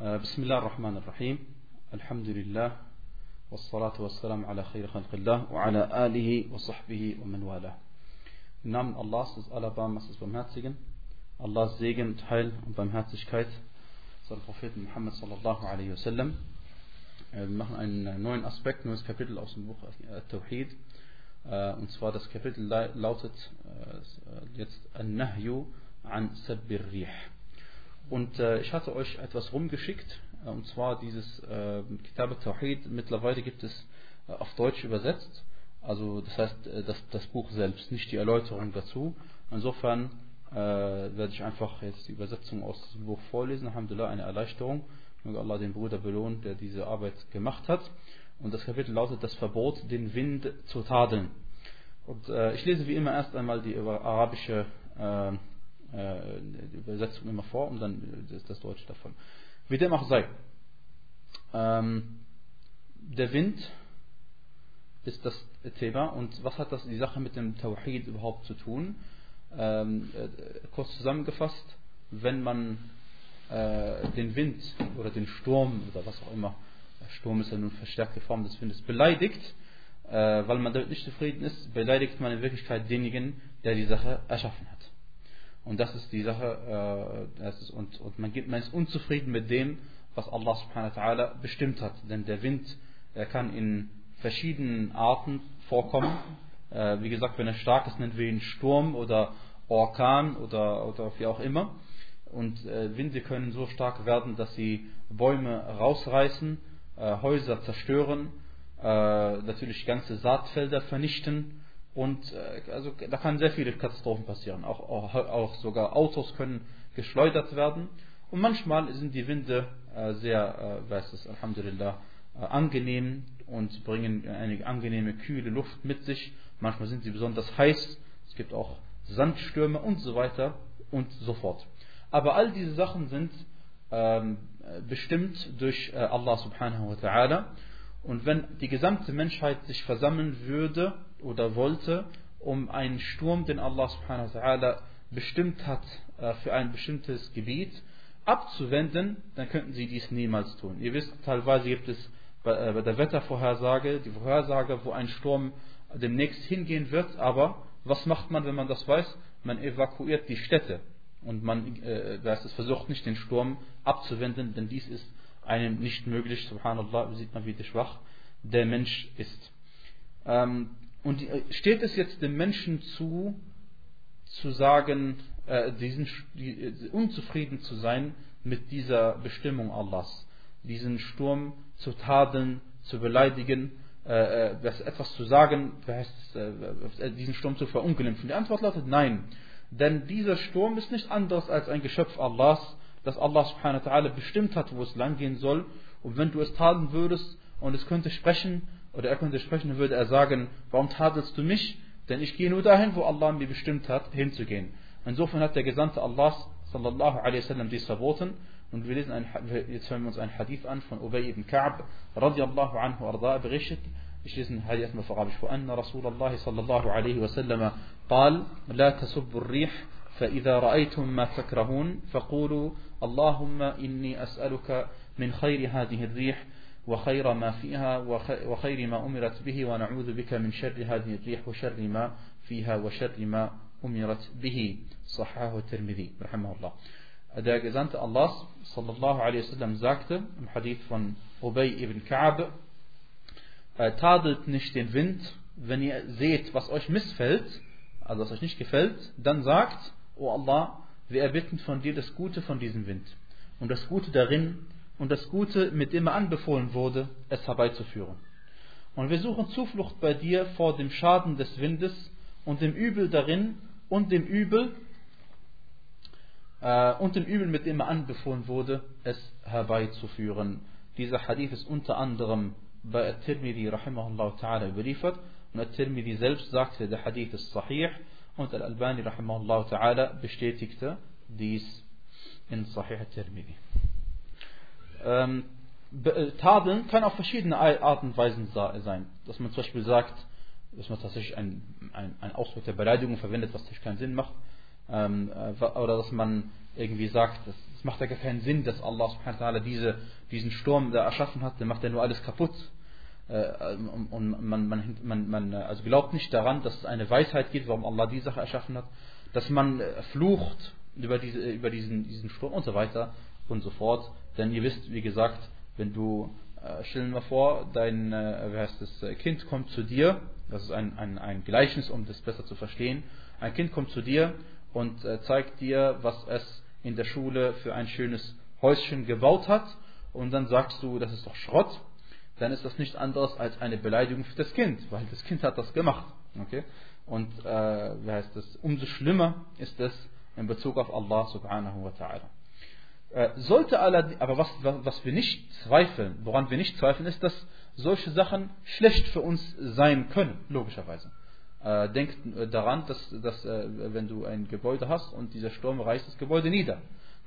آه، بسم الله الرحمن الرحيم الحمد لله والصلاة والسلام على خير خلق الله وعلى آله وصحبه ومن والاه نعم الله سيز على بام سيز بمهاتسيجن الله سيجن تحيل وبمهاتسيجكايت صلى محمد صلى الله عليه وسلم Wir machen einen neuen Aspekt, neues Kapitel aus dem Buch äh, Tawhid. Äh, und zwar das Kapitel lautet äh, jetzt An-Nahyu an Sabbir-Rih. Und äh, ich hatte euch etwas rumgeschickt, äh, und zwar dieses äh, Kitab Tawhid. Mittlerweile gibt es äh, auf Deutsch übersetzt. Also das heißt, äh, das, das Buch selbst, nicht die Erläuterung dazu. Insofern äh, werde ich einfach jetzt die Übersetzung aus diesem Buch vorlesen. Alhamdulillah, eine Erleichterung. Möge Allah den Bruder belohnen, der diese Arbeit gemacht hat. Und das Kapitel lautet das Verbot, den Wind zu tadeln. Und ich lese wie immer erst einmal die arabische äh, Übersetzung immer vor und dann das, das Deutsche davon. Wie dem auch sei. Ähm, der Wind ist das Thema und was hat das die Sache mit dem Tawhid überhaupt zu tun? Ähm, äh, kurz zusammengefasst, wenn man äh, den Wind oder den Sturm oder was auch immer, Sturm ist ja nun verstärkte Form des Windes, beleidigt, äh, weil man damit nicht zufrieden ist, beleidigt man in Wirklichkeit denjenigen, der die Sache erschaffen hat. Und das ist die Sache, äh, ist, und, und man, gibt, man ist unzufrieden mit dem, was Allah subhanahu wa ta'ala bestimmt hat. Denn der Wind, er kann in verschiedenen Arten vorkommen. Äh, wie gesagt, wenn er stark ist, nennen wir ihn Sturm oder Orkan oder, oder wie auch immer. Und äh, Winde können so stark werden, dass sie Bäume rausreißen, äh, Häuser zerstören, äh, natürlich ganze Saatfelder vernichten und äh, also da kann sehr viele Katastrophen passieren. Auch, auch, auch, sogar Autos können geschleudert werden. Und manchmal sind die Winde äh, sehr, äh, weiß es, Alhamdulillah, äh, angenehm und bringen eine angenehme, kühle Luft mit sich. Manchmal sind sie besonders heiß. Es gibt auch Sandstürme und so weiter und so fort. Aber all diese Sachen sind ähm, bestimmt durch äh, Allah subhanahu wa ta'ala. Und wenn die gesamte Menschheit sich versammeln würde oder wollte, um einen Sturm, den Allah subhanahu wa ta'ala bestimmt hat äh, für ein bestimmtes Gebiet, abzuwenden, dann könnten sie dies niemals tun. Ihr wisst, teilweise gibt es bei, äh, der Wettervorhersage die Vorhersage, wo ein Sturm demnächst hingehen wird, aber was macht man, wenn man das weiß? Man evakuiert die Städte und man äh, das ist, versucht nicht den Sturm abzuwenden, denn dies ist einem nicht möglich. Subhanallah, sieht man, wie schwach der Mensch ist. Ähm, und steht es jetzt dem Menschen zu, zu sagen, äh, diesen, die, äh, unzufrieden zu sein mit dieser Bestimmung Allahs, diesen Sturm zu tadeln, zu beleidigen, äh, äh etwas zu sagen, äh, diesen Sturm zu verunglimpfen? Die Antwort lautet nein. Denn dieser Sturm ist nicht anders als ein Geschöpf Allahs, das Allah subhanahu wa bestimmt hat, wo es langgehen soll. Und wenn du es tadeln würdest und es könnte sprechen, oder er könnte sprechen, würde er sagen, warum tadelst du mich? Denn ich gehe nur dahin, wo Allah mir bestimmt hat, hinzugehen. Insofern hat der Gesandte Allah sallallahu alaihi wasallam dies verboten. Und wir lesen ein, jetzt hören wir uns ein Hadith an von Ubay ibn Ka'b radiallahu anhu arda berichtet. Ich lese ein Hadith auf Arabisch. وأن رسول الله صلى الله عليه وسلم قال لا تسبوا الريح فإذا رأيتم ما تكرهون فقولوا اللهم إني أسألك من خير هذه الريح وخير ما فيها وخير ما أمرت به ونعوذ بك من شر هذه الريح وشر ما فيها وشر ما أمرت به. صححه الترمذي رحمه الله. أدى جزانت الله صلى الله عليه وسلم زاكت الحديث من أبي بن كعب. تادلت نشت الوند wenn ihr seht, was euch missfällt, also was euch nicht gefällt, dann sagt, wir erbitten von dir das Gute von diesem Wind. Und das Gute darin und das Gute, mit dem er anbefohlen wurde, es herbeizuführen. Und wir suchen Zuflucht bei dir vor dem Schaden des Windes und dem Übel darin und dem Übel äh, und dem Übel, mit dem er anbefohlen wurde, es herbeizuführen. Dieser Hadith ist unter anderem bei At-Tirmidhi rahimahullah ta'ala überliefert und At-Tirmidhi selbst sagte, der Hadith ist sahih und Al-Albani rahimahullah ta'ala bestätigte dies in Sahih At-Tirmidhi ähm, äh, tadeln kann auf verschiedene Arten und Weisen sein. Dass man zum Beispiel sagt, dass man tatsächlich ein, ein, Ausdruck der Beleidigung verwendet, was natürlich keinen Sinn macht. Ähm, äh, oder dass man irgendwie sagt, es macht ja gar keinen Sinn, dass Allah subhanahu wa diese, diesen Sturm da erschaffen hat, der macht ja nur alles kaputt. Äh, und man, man, man, man also glaubt nicht daran, dass es eine Weisheit gibt, warum Allah die Sache erschaffen hat, dass man äh, flucht über, diese, über diesen, diesen Sturm und so weiter und so fort. Denn ihr wisst, wie gesagt, wenn du, äh, stell dir mal vor, dein äh, wie heißt das, äh, Kind kommt zu dir, das ist ein, ein, ein Gleichnis, um das besser zu verstehen, ein Kind kommt zu dir und äh, zeigt dir, was es in der Schule für ein schönes Häuschen gebaut hat und dann sagst du, das ist doch Schrott dann ist das nichts anderes als eine Beleidigung für das Kind, weil das Kind hat das gemacht. Okay? Und äh, wie heißt das? Umso schlimmer ist es in Bezug auf Allah subhanahu wa ta'ala. Äh, sollte allerdings, aber was, was wir nicht zweifeln, woran wir nicht zweifeln, ist, dass solche Sachen schlecht für uns sein können, logischerweise. Äh, denkt daran, dass, dass äh, wenn du ein Gebäude hast und dieser Sturm reißt das Gebäude nieder,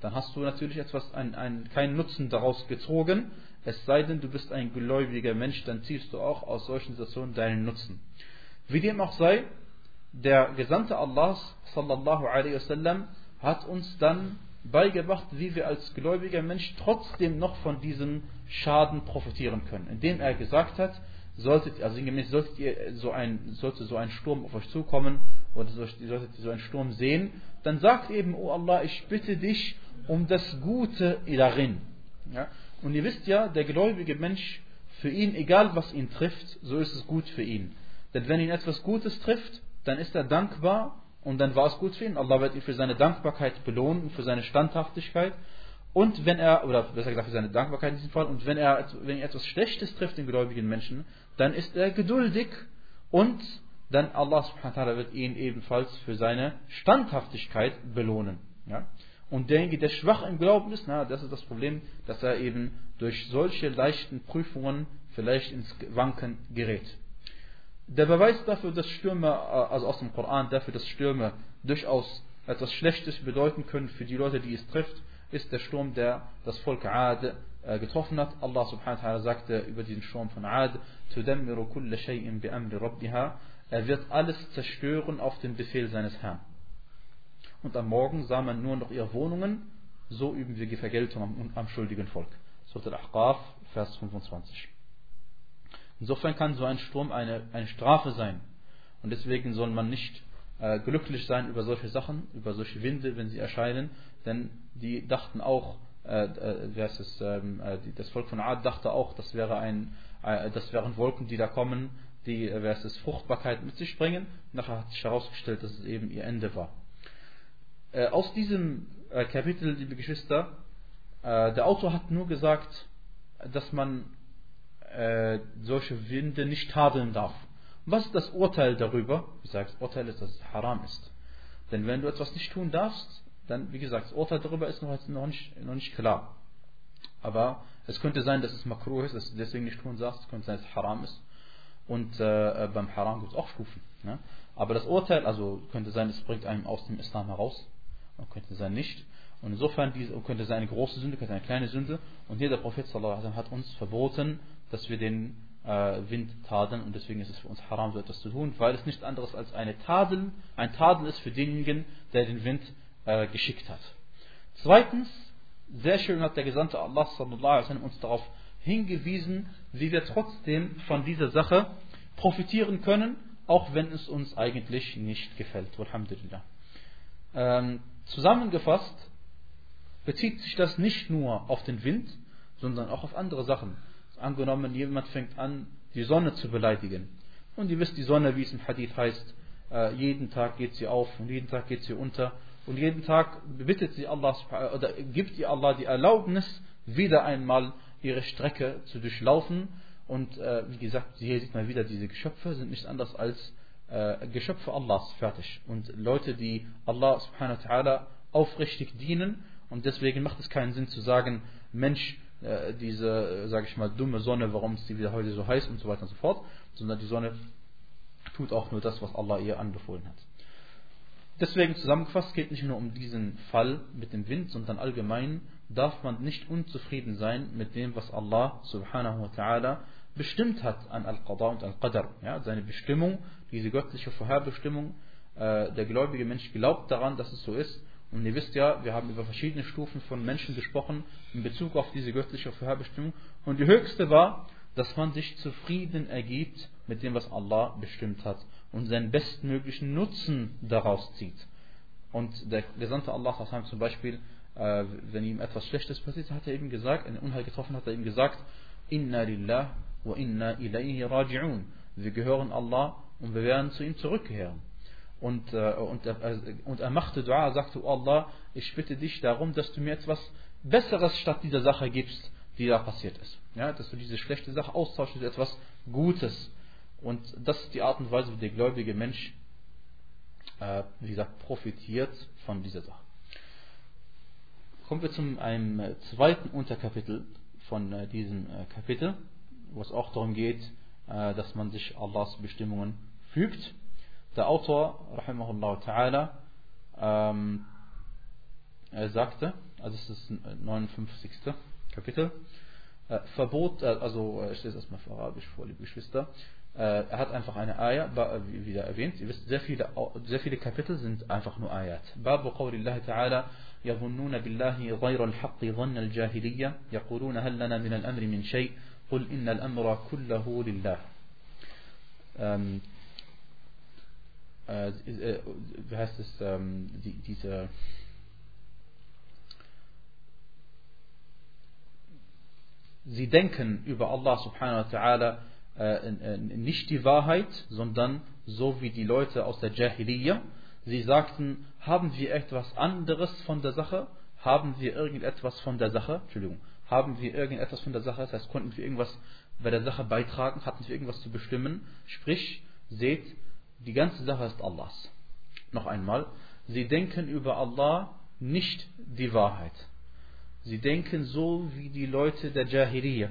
dann hast du natürlich etwas, ein, ein, keinen Nutzen daraus gezogen, es sei denn, du bist ein gläubiger Mensch, dann ziehst du auch aus solchen Situationen deinen Nutzen. Wie dem auch sei, der Gesandte Allahs, sallallahu alaihi wasallam, hat uns dann beigebracht, wie wir als gläubiger Mensch trotzdem noch von diesem Schaden profitieren können. Indem er gesagt hat, solltet, also sinngemäß, solltet ihr so ein, sollte so ein Sturm auf euch zukommen oder solltet ihr so einen Sturm sehen, dann sagt eben, oh Allah, ich bitte dich um das Gute darin. Ja? Und ihr wisst ja, der gläubige Mensch, für ihn, egal was ihn trifft, so ist es gut für ihn. Denn wenn ihn etwas Gutes trifft, dann ist er dankbar und dann war es gut für ihn. Allah wird ihn für seine Dankbarkeit belohnen, für seine Standhaftigkeit. Und wenn er, oder besser gesagt für seine Dankbarkeit in diesem Fall, und wenn er, wenn er etwas Schlechtes trifft, den gläubigen Menschen, dann ist er geduldig und dann Allah subhanahu wird ihn ebenfalls für seine Standhaftigkeit belohnen. Ja? Und derjenige, der schwach im Glauben ist, na, das ist das Problem, dass er eben durch solche leichten Prüfungen vielleicht ins Wanken gerät. Der Beweis dafür, dass Stürme, äh, also aus dem Koran, dafür, dass Stürme durchaus etwas Schlechtes bedeuten können für die Leute, die es trifft, ist der Sturm, der das Volk Ad äh, getroffen hat. Allah subhanahu wa ta'ala sagte über diesen Sturm von Ad, تُدَمِّرُ كُلَّ شَيْءٍ بِأَمْرِ رَبِّهَا Er wird alles zerstören auf den Befehl seines Herrn und am Morgen sah man nur noch ihre Wohnungen, so üben wir die Vergeltung am, am schuldigen Volk. Surat al-Ahqaf, Vers 25. Insofern kann so ein Sturm eine, eine Strafe sein. Und deswegen soll man nicht äh, glücklich sein über solche Sachen, über solche Winde, wenn sie erscheinen, denn die dachten auch, äh, äh, wie heißt es, ähm, äh, die, das Volk von Ad dachte auch, das, wäre ein, äh, das wären Wolken, die da kommen, die, äh, wie heißt es, Fruchtbarkeit mit sich bringen. Nachher hat sich herausgestellt, dass es eben ihr Ende war. Aus diesem Kapitel, liebe Geschwister, der Autor hat nur gesagt, dass man solche Winde nicht tadeln darf. was ist das Urteil darüber? Ich sage, das Urteil ist, dass es haram ist. Denn wenn du etwas nicht tun darfst, dann, wie gesagt, das Urteil darüber ist noch, noch, nicht, noch nicht klar. Aber es könnte sein, dass es makruh ist, dass du deswegen nicht tun darfst. Es könnte sein, dass es haram ist. Und äh, beim Haram gibt es auch Stufen. Ne? Aber das Urteil, also könnte sein, es bringt einem aus dem Islam heraus und könnte sein nicht. Und insofern könnte sein eine große Sünde, könnte eine kleine Sünde. Und hier der Prophet sallallahu hat uns verboten, dass wir den äh, Wind tadeln und deswegen ist es für uns haram, so etwas zu tun, weil es nichts anderes als eine Tadel, ein Tadel ist für denjenigen, der den Wind äh, geschickt hat. Zweitens, sehr schön hat der Gesandte Allah sallallahu uns darauf hingewiesen, wie wir trotzdem von dieser Sache profitieren können, auch wenn es uns eigentlich nicht gefällt. Alhamdulillah. Ähm, Zusammengefasst bezieht sich das nicht nur auf den Wind, sondern auch auf andere Sachen. Angenommen, jemand fängt an, die Sonne zu beleidigen. Und ihr wisst, die Sonne, wie es im Hadith heißt, äh, jeden Tag geht sie auf und jeden Tag geht sie unter. Und jeden Tag bittet sie Allah oder gibt ihr Allah die Erlaubnis, wieder einmal ihre Strecke zu durchlaufen. Und äh, wie gesagt, hier sieht man wieder, diese Geschöpfe sind nicht anders als äh, Geschöpfe Allahs fertig und Leute, die Allah subhanahu wa ta'ala aufrichtig dienen und deswegen macht es keinen Sinn zu sagen, Mensch, diese, äh, sage ich mal, dumme Sonne, warum ist sie wieder heute so heiß und so weiter und so fort, sondern die Sonne tut auch nur das, was Allah ihr anbefohlen hat. Deswegen zusammengefasst geht nicht nur um diesen Fall mit dem Wind, sondern allgemein darf man nicht unzufrieden sein mit dem, was Allah subhanahu wa ta'ala bestimmt hat an Al-Qadha und Al-Qadr. Ja, seine Bestimmung, diese göttliche Vorherbestimmung, äh, der gläubige Mensch glaubt daran, dass es so ist Und ihr wisst ja, wir haben über verschiedene Stufen von Menschen gesprochen in Bezug auf diese göttliche Vorherbestimmung. Und die höchste war, dass man sich zufrieden ergibt mit dem, was Allah bestimmt hat und seinen bestmöglichen Nutzen daraus zieht. Und der Gesandte Allah zum Beispiel, äh, wenn ihm etwas Schlechtes passiert, hat er eben gesagt, ein Unheil getroffen hat er ihm gesagt, Inna lillah wa inna ilayhi raji'un. Wir gehören Allah und wir werden zu ihm zurückkehren. Und, äh, und, er, und er machte Dua, sagte, oh Allah, ich bitte dich darum, dass du mir etwas Besseres statt dieser Sache gibst, die da passiert ist. Ja, dass du diese schlechte Sache austauschst mit etwas Gutes. Und das ist die Art und Weise, wie der gläubige Mensch, äh, wie gesagt, profitiert von dieser Sache. Kommen wir zum einem äh, zweiten Unterkapitel von äh, diesem äh, Kapitel, wo es auch darum geht, äh, dass man sich Allahs Bestimmungen fügt. Der Autor, rahimahullah ta'ala, ähm, er sagte, also es ist das 59. Kapitel, äh, Verbot, äh, also äh, ich lese erstmal für Arabisch vor, liebe Geschwister, äh, er hat einfach eine Ayah, äh, wie wieder erwähnt, ihr wisst, sehr viele, sehr viele Kapitel sind einfach nur Ayat. Babu qawlillahi ta'ala, يظنون بالله غير الحق ظن الجاهلية يقولون هل لنا من الأمر من شيء قل إن الأمر كله لله ähm, äh, äh, wie heißt es, ähm, die, diese sie denken über Allah subhanahu wa ta'ala äh, nicht die Wahrheit, sondern so wie die Leute aus der Jahiliyyah. Sie sagten, haben wir etwas anderes von der Sache? Haben wir irgendetwas von der Sache? Entschuldigung. Haben wir irgendetwas von der Sache? Das heißt, konnten wir irgendwas bei der Sache beitragen? Hatten wir irgendwas zu bestimmen? Sprich, seht, die ganze Sache ist Allahs. Noch einmal, sie denken über Allah nicht die Wahrheit. Sie denken so wie die Leute der Jahiliyyah.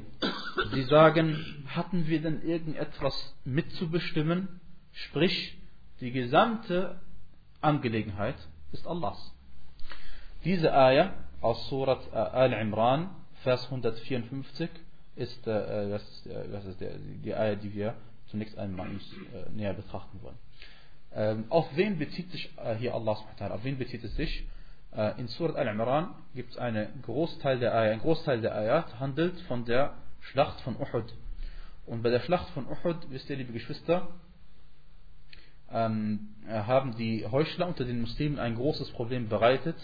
Sie sagen, hatten wir denn irgendetwas mitzubestimmen? Sprich, die gesamte Angelegenheit ist Allahs. Diese Ayah aus Surat äh, Al-Imran, Vers 154, ist, äh, das, ist, äh, das ist der, die Ayah, die wir zunächst einmal uns äh, näher betrachten wollen. Ähm, auf wen bezieht sich äh, hier Allah subhanahu Auf wen bezieht es sich? Äh, in Surat Al-Imran gibt es einen Großteil der Ayah. Ein Großteil der Ayat handelt von der Schlacht von Uhud. Und bei der Schlacht von Uhud, wisst ihr, liebe Geschwister, ähm, haben die Heuchler unter den Muslimen ein großes Problem bereitet,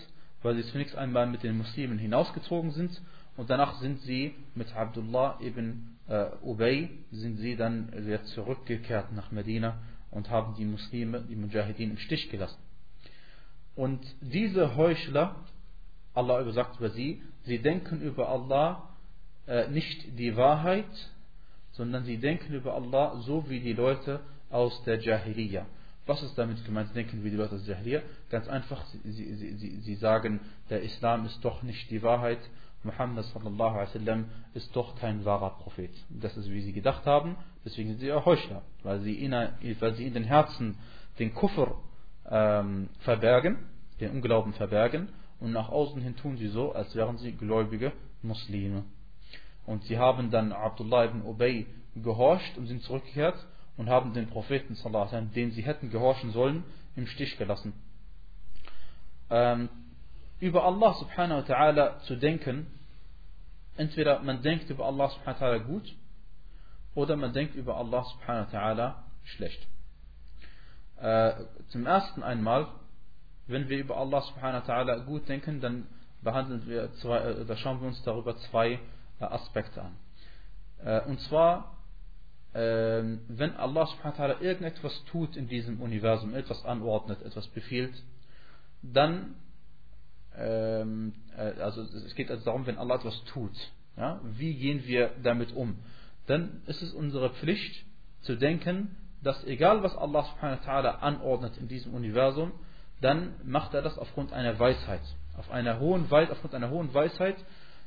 weil sie zunächst einmal mit den Muslimen hinausgezogen sind und danach sind sie mit Abdullah ibn äh, Ubay sind sie dann wieder zurückgekehrt nach Medina und haben die Muslime, die Mujahideen im Stich gelassen. Und diese Heuchler, Allah sagt über sie, sie denken über Allah äh, nicht die Wahrheit, sondern sie denken über Allah so wie die Leute aus der Jahiliyyah. Was ist damit gemeint? Denken wie die Leute aus der Jahiliyyah? Ganz einfach, sie, sie, sie, sie sagen, der Islam ist doch nicht die Wahrheit. Muhammad sallallahu alaihi wasallam ist doch kein wahrer Prophet. Das ist, wie sie gedacht haben. Deswegen sind sie auch Heuchler, weil sie in, weil sie in den Herzen den Kufr ähm, verbergen, den Unglauben verbergen und nach außen hin tun sie so, als wären sie gläubige Muslime. Und sie haben dann Abdullah ibn Ubay gehorcht und sind zurückgekehrt und haben den Propheten, den sie hätten gehorchen sollen, im Stich gelassen. Ähm, über Allah subhanahu wa ta'ala zu denken, entweder man denkt über Allah subhanahu wa ta'ala gut oder man denkt über Allah subhanahu wa ta'ala schlecht. Äh, zum ersten einmal, wenn wir über Allah subhanahu wa ta'ala gut denken, dann behandeln wir zwei, äh, schauen wir uns darüber zwei äh, Aspekte an. Äh, und zwar, ähm, wenn Allah subhanahu wa ta'ala irgendetwas tut in diesem Universum, etwas anordnet, etwas befiehlt, dann, ähm, äh, also es geht also darum, wenn Allah etwas tut, ja, wie gehen wir damit um? Dann ist es unsere Pflicht zu denken, dass egal was Allah subhanahu wa ta'ala anordnet in diesem Universum, dann macht er das aufgrund einer Weisheit. Auf einer hohen Weisheit, aufgrund einer hohen Weisheit.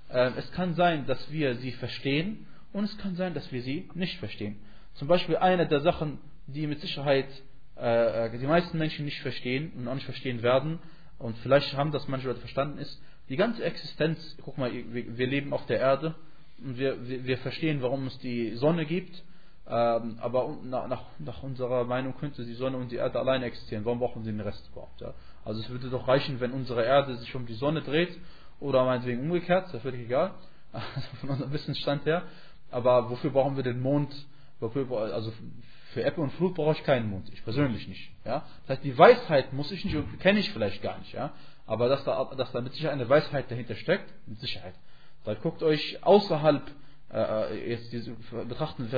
Äh, es kann sein, dass wir sie verstehen und es kann sein, dass wir sie nicht verstehen. Zum Beispiel eine der Sachen, die mit Sicherheit äh, die meisten Menschen nicht verstehen und auch nicht verstehen werden, und vielleicht haben das manche Leute verstanden, ist, die ganze Existenz, guck mal, wir, leben auf der Erde und wir, wir, wir verstehen, warum es die Sonne gibt ähm, aber nach, nach, unserer Meinung könnte die Sonne und die Erde alleine existieren. Warum brauchen sie den Rest überhaupt? Ja? Also es würde doch reichen, wenn unsere Erde sich um die Sonne dreht oder meinetwegen umgekehrt, das völlig egal, also von unserem Wissensstand her. Aber wofür brauchen wir den Mond? Wofür, also für Ebbe und Flut brauche ich keinen Mond, ich persönlich nicht. Ja? Das heißt, die Weisheit muss ich nicht kenne ich vielleicht gar nicht. Ja? Aber dass da, dass da mit Sicherheit eine Weisheit dahinter steckt, mit Sicherheit. Dann guckt euch außerhalb, äh, äh jetzt diese, betrachten,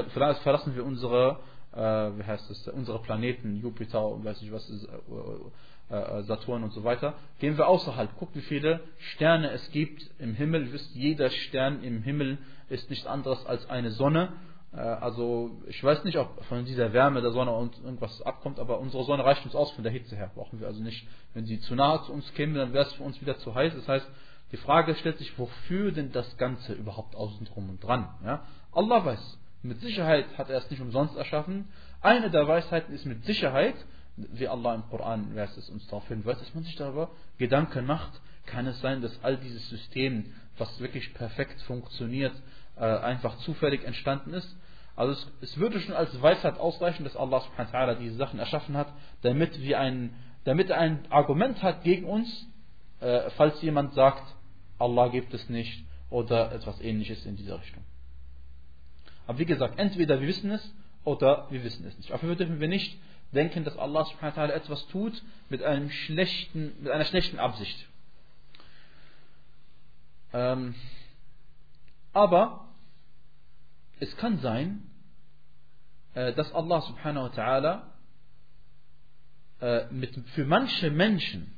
verlassen wir unsere, äh, wie heißt das, unsere Planeten, Jupiter und weiß nicht was, äh, äh, Saturn und so weiter. Gehen wir außerhalb, guckt wie viele Sterne es gibt im Himmel. Ihr wisst, jeder Stern im Himmel ist nichts anderes als eine Sonne. Äh, also ich weiß nicht, ob von dieser Wärme der Sonne uns irgendwas abkommt, aber unsere Sonne reicht uns aus von der Hitze her. Brauchen wir also nicht, wenn sie zu nahe zu uns käme, dann wäre es für uns wieder zu heiß. Das heißt, die Frage stellt sich, wofür denn das Ganze überhaupt außen drum und dran? Ja? Allah weiß. Mit Sicherheit hat er es nicht umsonst erschaffen. Eine der Weisheiten ist mit Sicherheit, wie Allah im Koran es uns darauf hinweist, dass man sich darüber Gedanken macht, kann es sein, dass all dieses System, was wirklich perfekt funktioniert, äh, einfach zufällig entstanden ist. Also es, es, würde schon als Weisheit ausreichen, dass Allah subhanahu diese Sachen erschaffen hat, damit, wir ein, damit er ein Argument hat gegen uns, äh, falls jemand sagt, Allah gibt es nicht oder etwas ähnliches in dieser Richtung. Aber wie gesagt, entweder wir wissen es oder wir wissen es nicht. Dafür dürfen wir nicht denken, dass Allah subhanahu etwas tut mit, einem schlechten, mit einer schlechten Absicht. Ähm, aber es kann sein, äh, dass Allah subhanahu wa ta'ala äh, mit, für manche Menschen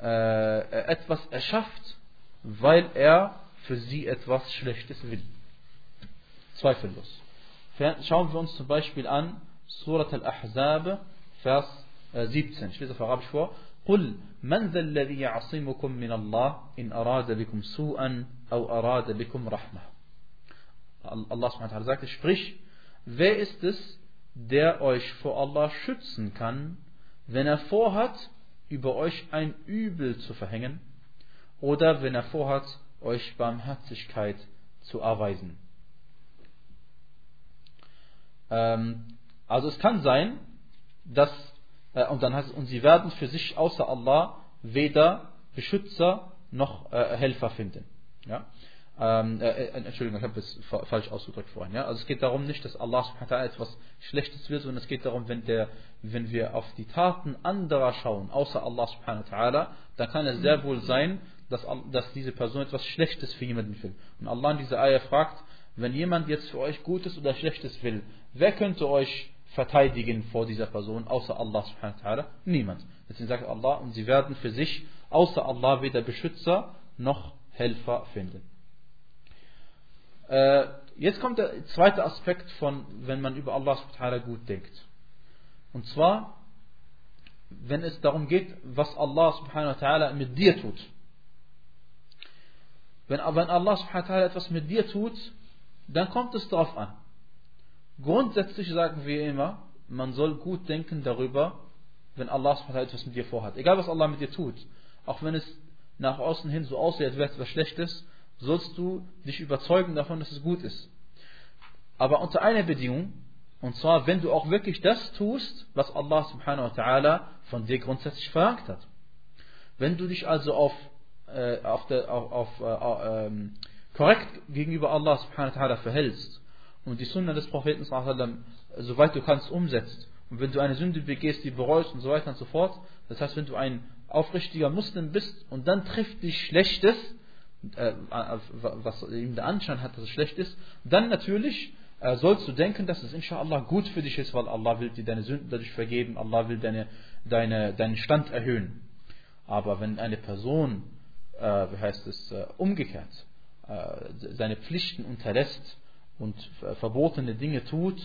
äh, etwas erschafft, weil er für sie etwas Schlechtes will. Zweifellos. Schauen wir uns zum Beispiel an Surat al-Ahzab, Vers 17. Ich lese auf Arabisch vor. قل من ذا الذي يعصمكم من الله إن أراد بكم سوءا أو أراد بكم رحمة Allah subhanahu sagte, sprich, wer ist es, der euch vor Allah schützen kann, wenn er vorhat, über euch ein Übel zu verhängen oder wenn er vorhat, euch Barmherzigkeit zu erweisen. Ähm, also es kann sein, dass, äh, und dann heißt es, und sie werden für sich außer Allah weder Beschützer noch äh, Helfer finden. Ja? Ähm, äh, äh, Entschuldigung, ich habe es falsch ausgedrückt vorhin. Ja? Also es geht darum nicht, dass Allah etwas Schlechtes will, sondern es geht darum, wenn, der, wenn wir auf die Taten anderer schauen, außer Allah subhanahu wa dann kann es sehr wohl sein, dass, dass diese Person etwas Schlechtes für jemanden will. Und Allah in dieser Eier fragt, wenn jemand jetzt für euch Gutes oder Schlechtes will, wer könnte euch verteidigen vor dieser Person, außer Allah subhanahu wa? Niemand. Deswegen sagt Allah, und sie werden für sich außer Allah weder Beschützer noch Helfer finden. Äh, jetzt kommt der zweite Aspekt von, wenn man über Allah subhanahu gut denkt. Und zwar, wenn es darum geht, was Allah subhanahu wa mit dir tut. Wenn, wenn Allah subhanahu wa etwas mit dir tut, dann kommt es darauf an. Grundsätzlich sagen wir immer, man soll gut denken darüber, wenn Allah subhanahu wa etwas mit dir vorhat. Egal was Allah mit dir tut. Auch wenn es nach außen hin so aussieht, als wäre es etwas Schlechtes, sollst du dich überzeugen davon, dass es gut ist. Aber unter einer Bedingung, und zwar, wenn du auch wirklich das tust, was Allah subhanahu wa ta'ala von dir grundsätzlich verlangt hat. Wenn du dich also auf, äh, auf, der, auf, auf äh, äh, korrekt gegenüber Allah subhanahu wa ta'ala verhältst und die Sunna des Propheten sallam, soweit du kannst umsetzt und wenn du eine Sünde begehst, die bereust und so weiter und so fort, das heißt, wenn du ein aufrichtiger Muslim bist und dann trifft dich Schlechtes, äh, was ihm der Anschein hat, dass es schlecht ist, dann natürlich äh, sollst du denken, dass es inshallah gut für dich ist, weil Allah will dir deine Sünden dadurch vergeben, Allah will deine, deine, deinen Stand erhöhen. Aber wenn eine Person, äh, wie heißt es, äh, umgekehrt, äh, seine Pflichten unterlässt und verbotene Dinge tut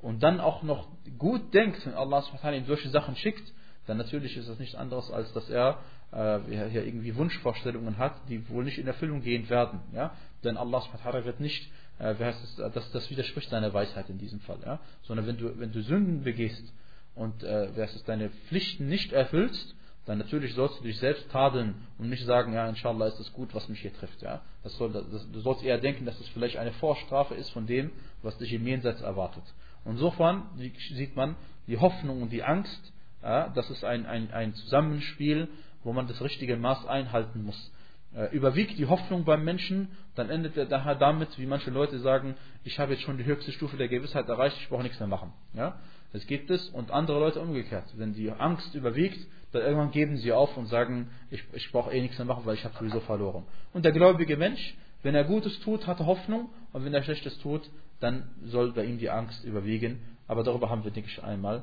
und dann auch noch gut denkt, wenn Allah ihm solche Sachen schickt, dann natürlich ist das nichts anderes, als dass er äh, hier irgendwie Wunschvorstellungen hat, die wohl nicht in Erfüllung gehen werden. Ja? Denn Allah subhanahu wird nicht, äh, heißt es, das, das widerspricht seiner Weisheit in diesem Fall. Ja? Sondern wenn du, wenn du Sünden begehst und äh, deine Pflichten nicht erfüllst, dann natürlich sollst du dich selbst tadeln und nicht sagen, ja, inshallah ist es gut, was mich hier trifft. Ja? Das soll, das, du sollst eher denken, dass es vielleicht eine Vorstrafe ist von dem, was dich im Jenseits erwartet. Und insofern sieht man, die Hoffnung und die Angst Ja, das ist ein, ein, ein Zusammenspiel, wo man das richtige Maß einhalten muss. Äh, überwiegt die Hoffnung beim Menschen, dann endet er daher damit, wie manche Leute sagen, ich habe jetzt schon die höchste Stufe der Gewissheit erreicht, ich brauche nichts mehr machen. Ja? Das gibt es und andere Leute umgekehrt. Wenn die Angst überwiegt, dann irgendwann geben sie auf und sagen, ich, ich brauche eh nichts mehr machen, weil ich habe sowieso verloren. Und der gläubige Mensch, wenn er Gutes tut, hat Hoffnung und wenn er Schlechtes tut, dann soll bei ihm die Angst überwiegen. Aber darüber haben wir, denke ich, einmal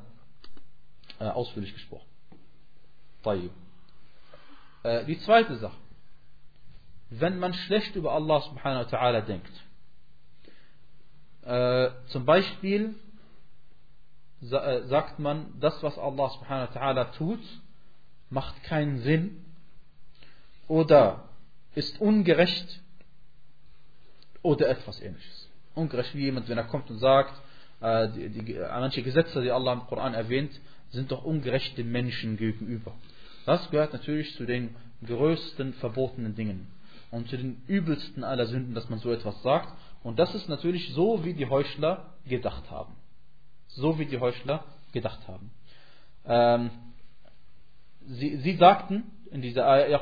äh, ausführlich gesprochen. Äh, die zweite Sache. Wenn man schlecht über Allah subhanahu wa ta'ala denkt, äh, zum Beispiel äh, sagt man, das was Allah subhanahu wa ta'ala tut, macht keinen Sinn oder ist ungerecht oder etwas ähnliches. Ungerecht wie jemand, wenn er kommt und sagt, äh, die, die, manche Gesetze, die Allah im Koran erwähnt, sind doch ungerecht dem Menschen gegenüber. Das gehört natürlich zu den größten verbotenen Dingen und zu den übelsten aller Sünden, dass man so etwas sagt. Und das ist natürlich so, wie die Heuchler gedacht haben. So wie die Heuchler gedacht haben. Ähm, sie, sie sagten in dieser Ayah, äh,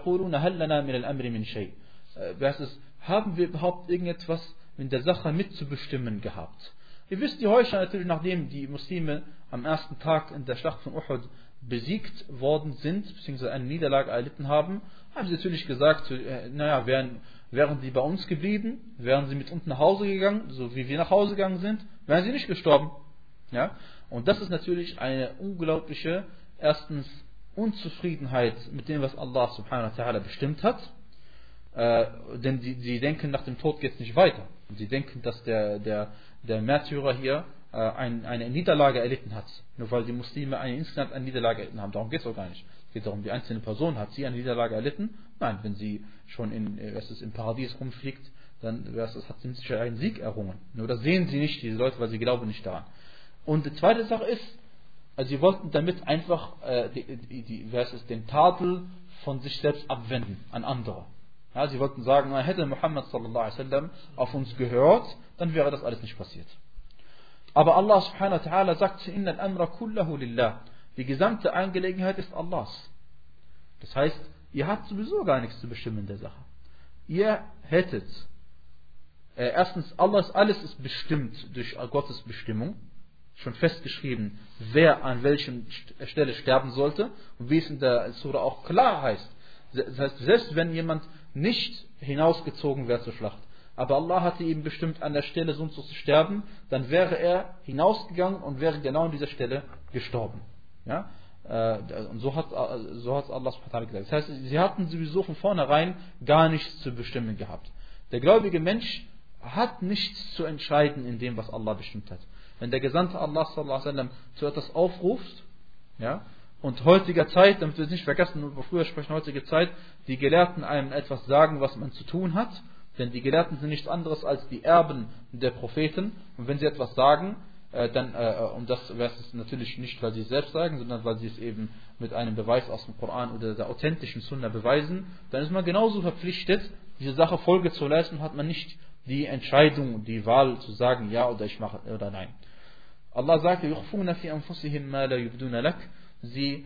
haben wir überhaupt irgendetwas in der Sache mitzubestimmen gehabt? Ihr wisst, die Heuchler natürlich, nachdem die Muslime am ersten Tag in der Schlacht von Uhud besiegt worden sind, beziehungsweise eine Niederlage erlitten haben, haben sie natürlich gesagt, äh, naja, wären, wären sie bei uns geblieben, wären sie mit uns nach Hause gegangen, so wie wir nach Hause gegangen sind, wären sie nicht gestorben. Ja? Und das ist natürlich eine unglaubliche, erstens, Unzufriedenheit mit dem, was Allah subhanahu wa ta'ala bestimmt hat. Äh, denn sie, sie denken, nach dem Tod geht es nicht weiter. Sie denken, dass der, der, der Märtyrer hier eine Niederlage erlitten hat. Nur weil die Muslime eine, insgesamt eine Niederlage erlitten haben. Darum geht es auch gar nicht. Es geht darum, die einzelne Person hat sie eine Niederlage erlitten. Nein, wenn sie schon in, äh, was ist, im Paradies rumfliegt, dann was ist, hat sie sicher einen Sieg errungen. Nur das sehen sie nicht, diese Leute, weil sie glauben nicht daran. Und die zweite Sache ist, also sie wollten damit einfach äh, die, die, die, es, den Tadel von sich selbst abwenden an andere. Ja, sie wollten sagen, hätte Muhammad sallallahu alaihi wasallam auf uns gehört, dann wäre das alles nicht passiert. Aber Allah subhanahu wa ta'ala sagt, Inna al-amra kullahu lillah. Die gesamte Angelegenheit ist Allahs. Das heißt, ihr habt sowieso gar nichts zu bestimmen in der Sache. Ihr hättet, äh, erstens, alles, alles ist bestimmt durch Gottes Bestimmung, schon festgeschrieben, wer an welcher Stelle sterben sollte und wie es in der Surah auch klar heißt. Das heißt, selbst wenn jemand nicht hinausgezogen wäre zur Schlacht, aber Allah hatte ihm bestimmt an der Stelle so und so zu sterben, dann wäre er hinausgegangen und wäre genau an dieser Stelle gestorben. Ja? Äh, und so hat so hat Allah gesagt. Das heißt, sie hatten sowieso von vornherein gar nichts zu bestimmen gehabt. Der gläubige Mensch hat nichts zu entscheiden in dem, was Allah bestimmt hat. Wenn der Gesandte Allah sallam, zu etwas aufruft, ja, und heutiger Zeit, damit wir es nicht vergessen, über früher sprechen, heutige Zeit, die Gelehrten einem etwas sagen, was man zu tun hat, denn die Gelehrten sind nichts anderes als die Erben der Propheten, und wenn sie etwas sagen, äh, dann, äh, und das wäre es natürlich nicht, weil sie es selbst sagen, sondern weil sie es eben mit einem Beweis aus dem Koran oder der authentischen Sunna beweisen, dann ist man genauso verpflichtet, diese Sache Folge zu leisten, hat man nicht die Entscheidung, die Wahl zu sagen, ja oder ich mache oder nein. Allah sagt, sie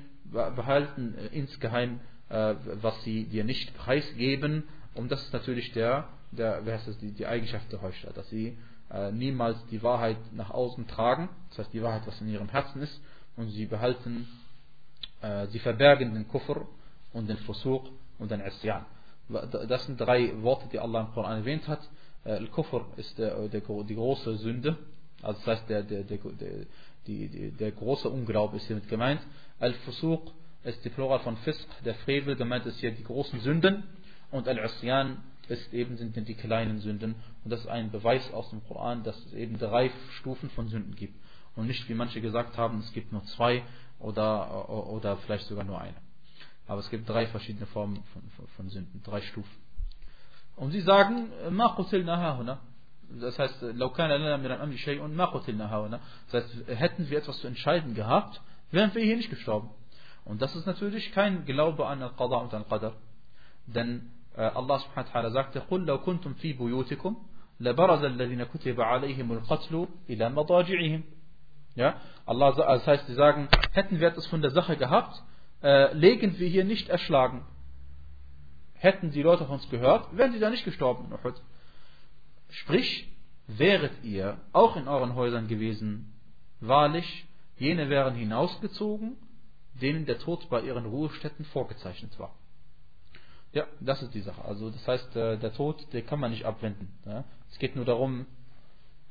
behalten äh, insgeheim, was sie dir nicht preisgeben, und das ist natürlich der, der wer heißt das, die, die Eigenschaft der Heuchler, dass sie äh, niemals die Wahrheit nach außen tragen, das heißt die Wahrheit, was in ihrem Herzen ist, und sie behalten, äh, sie verbergen den Kufr und den Fusuq und den Isyan. Das sind drei Worte, die Allah im Koran erwähnt hat. Äh, Al-Kufr ist der, der, die große Sünde, also das heißt der, der, der, der, die, der große Unglaube ist hiermit gemeint. Al-Fusuq ist die Plural von Fisk, der Frevel, gemeint ist hier die großen Sünden. Und Al-Isyan ist eben sind die kleinen Sünden. Und das ist ein Beweis aus dem Koran, dass es eben drei Stufen von Sünden gibt. Und nicht wie manche gesagt haben, es gibt nur zwei oder, oder vielleicht sogar nur eine. Aber es gibt drei verschiedene Formen von, von, von Sünden, drei Stufen. Und sie sagen, ma Das heißt, Das heißt, hätten wir etwas zu entscheiden gehabt, wären wir hier nicht gestorben. Und das ist natürlich kein Glaube an Al-Qadha und Al-Qadar. Denn Allah subhanahu wa ta'ala sagte, قُلْ لَوْ كُنْتُمْ فِي بُيُوتِكُمْ لَبَرَزَ الَّذِينَ كُتِبَ عَلَيْهِمُ الْقَتْلُ إِلَى مَضَاجِعِهِمْ Ja, Allah, also das heißt, sie sagen, hätten wir etwas von der Sache gehabt, äh, legen wir hier nicht erschlagen. Hätten die Leute auf uns gehört, wären sie da nicht gestorben. Sprich, wäret ihr auch in euren Häusern gewesen, wahrlich, jene wären hinausgezogen, denen der Tod bei ihren Ruhestätten vorgezeichnet war. Ja, das ist die Sache. Also das heißt, äh, der Tod, den kann man nicht abwenden. Es geht nur darum,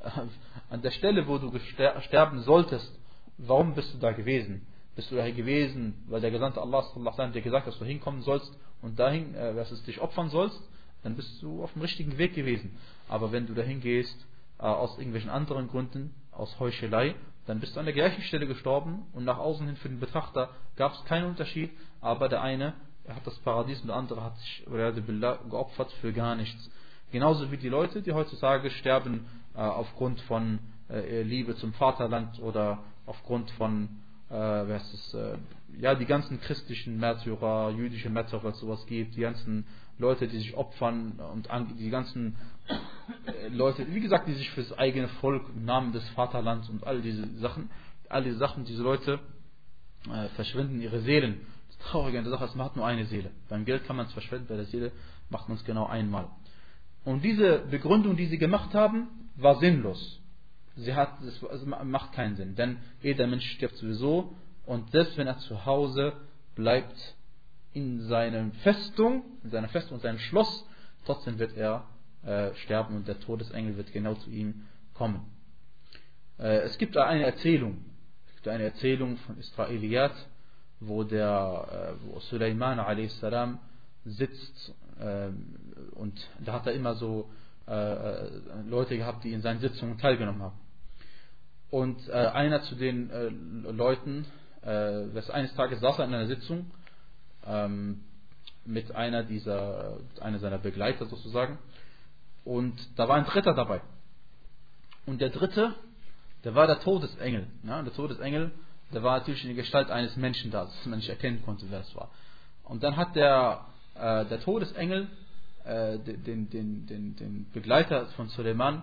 an der Stelle, wo du sterben solltest, warum bist du da gewesen? Bist du da gewesen, weil der Gesandte Allah dir gesagt hat, dass du hinkommen sollst und dahin, äh, dass es dich opfern sollst, dann bist du auf dem richtigen Weg gewesen. Aber wenn du dahin gehst, äh, aus irgendwelchen anderen Gründen, aus Heuchelei, dann bist du an der gleichen Stelle gestorben und nach außen hin für den Betrachter gab es keinen Unterschied, aber der eine er hat das Paradies und der andere hat sich geopfert für gar nichts. Genauso wie die Leute, die heutzutage sterben äh, aufgrund von äh, Liebe zum Vaterland oder aufgrund von, äh, wer ist es, äh, ja, die ganzen christlichen Märtyrer, jüdische Märtyrer, sowas gibt, die ganzen Leute, die sich opfern und an, die ganzen äh, Leute, wie gesagt, die sich für das eigene Volk im Namen des Vaterlands und all diese Sachen, all diese Sachen, diese Leute äh, verschwinden ihre Seelen. Traurige Sache ist, man hat nur eine Seele. Beim Geld kann man es verschwenden, bei der Seele macht man es genau einmal. Und diese Begründung, die sie gemacht haben, war sinnlos. Sie hat, es macht keinen Sinn, denn jeder Mensch stirbt sowieso und selbst wenn er zu Hause bleibt in seiner Festung, in seiner Festung, in seinem Schloss, trotzdem wird er äh, sterben und der Todesengel wird genau zu ihm kommen. Äh, es gibt eine Erzählung, es gibt eine Erzählung von Israeliat, wo der, äh, wo Suleiman a.s. sitzt äh, und da hat er immer so äh, äh, Leute gehabt, die in seinen Sitzungen teilgenommen haben. Und einer zu den Leuten, äh, eines Tages saß er in einer Sitzung ähm, mit einer dieser, einer seiner Begleiter sozusagen, und da war ein Dritter dabei. Und der Dritte, der war der Todesengel. Ja, der Todesengel, der war natürlich in der Gestalt eines Menschen da, dass man nicht erkennen konnte, wer es war. Und dann hat der, äh, der Todesengel äh, den, den, den, den Begleiter von Suleiman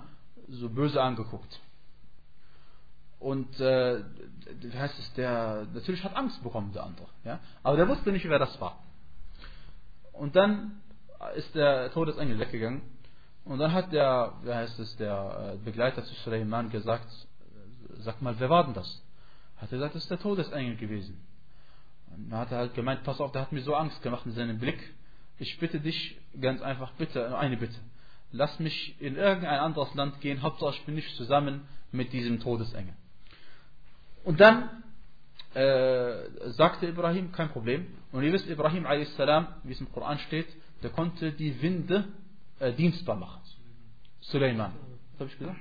so böse angeguckt. Und äh, heißt es, der natürlich hat Angst bekommen, der andere. Ja? Aber der wusste nicht, wer das war. Und dann ist der Todesengel weggegangen. Und dann hat der, wie heißt es, der äh, Begleiter zu Suleiman gesagt, sag mal, wer war denn das? Hat er gesagt, das ist der Todesengel gewesen. Und dann hat er halt gemeint, pass auf, der hat mir so Angst gemacht mit seinem Blick ich bitte dich ganz einfach, bitte, eine Bitte. Lass mich in irgendein anderes Land gehen, Hauptsache ich bin nicht zusammen mit diesem Todesengel. Und dann äh, sagte Ibrahim, kein Problem. Und ihr wisst, Ibrahim a.s., wie es im Koran steht, der konnte die Winde äh, dienstbar machen. Suleiman. Was habe ich gesagt?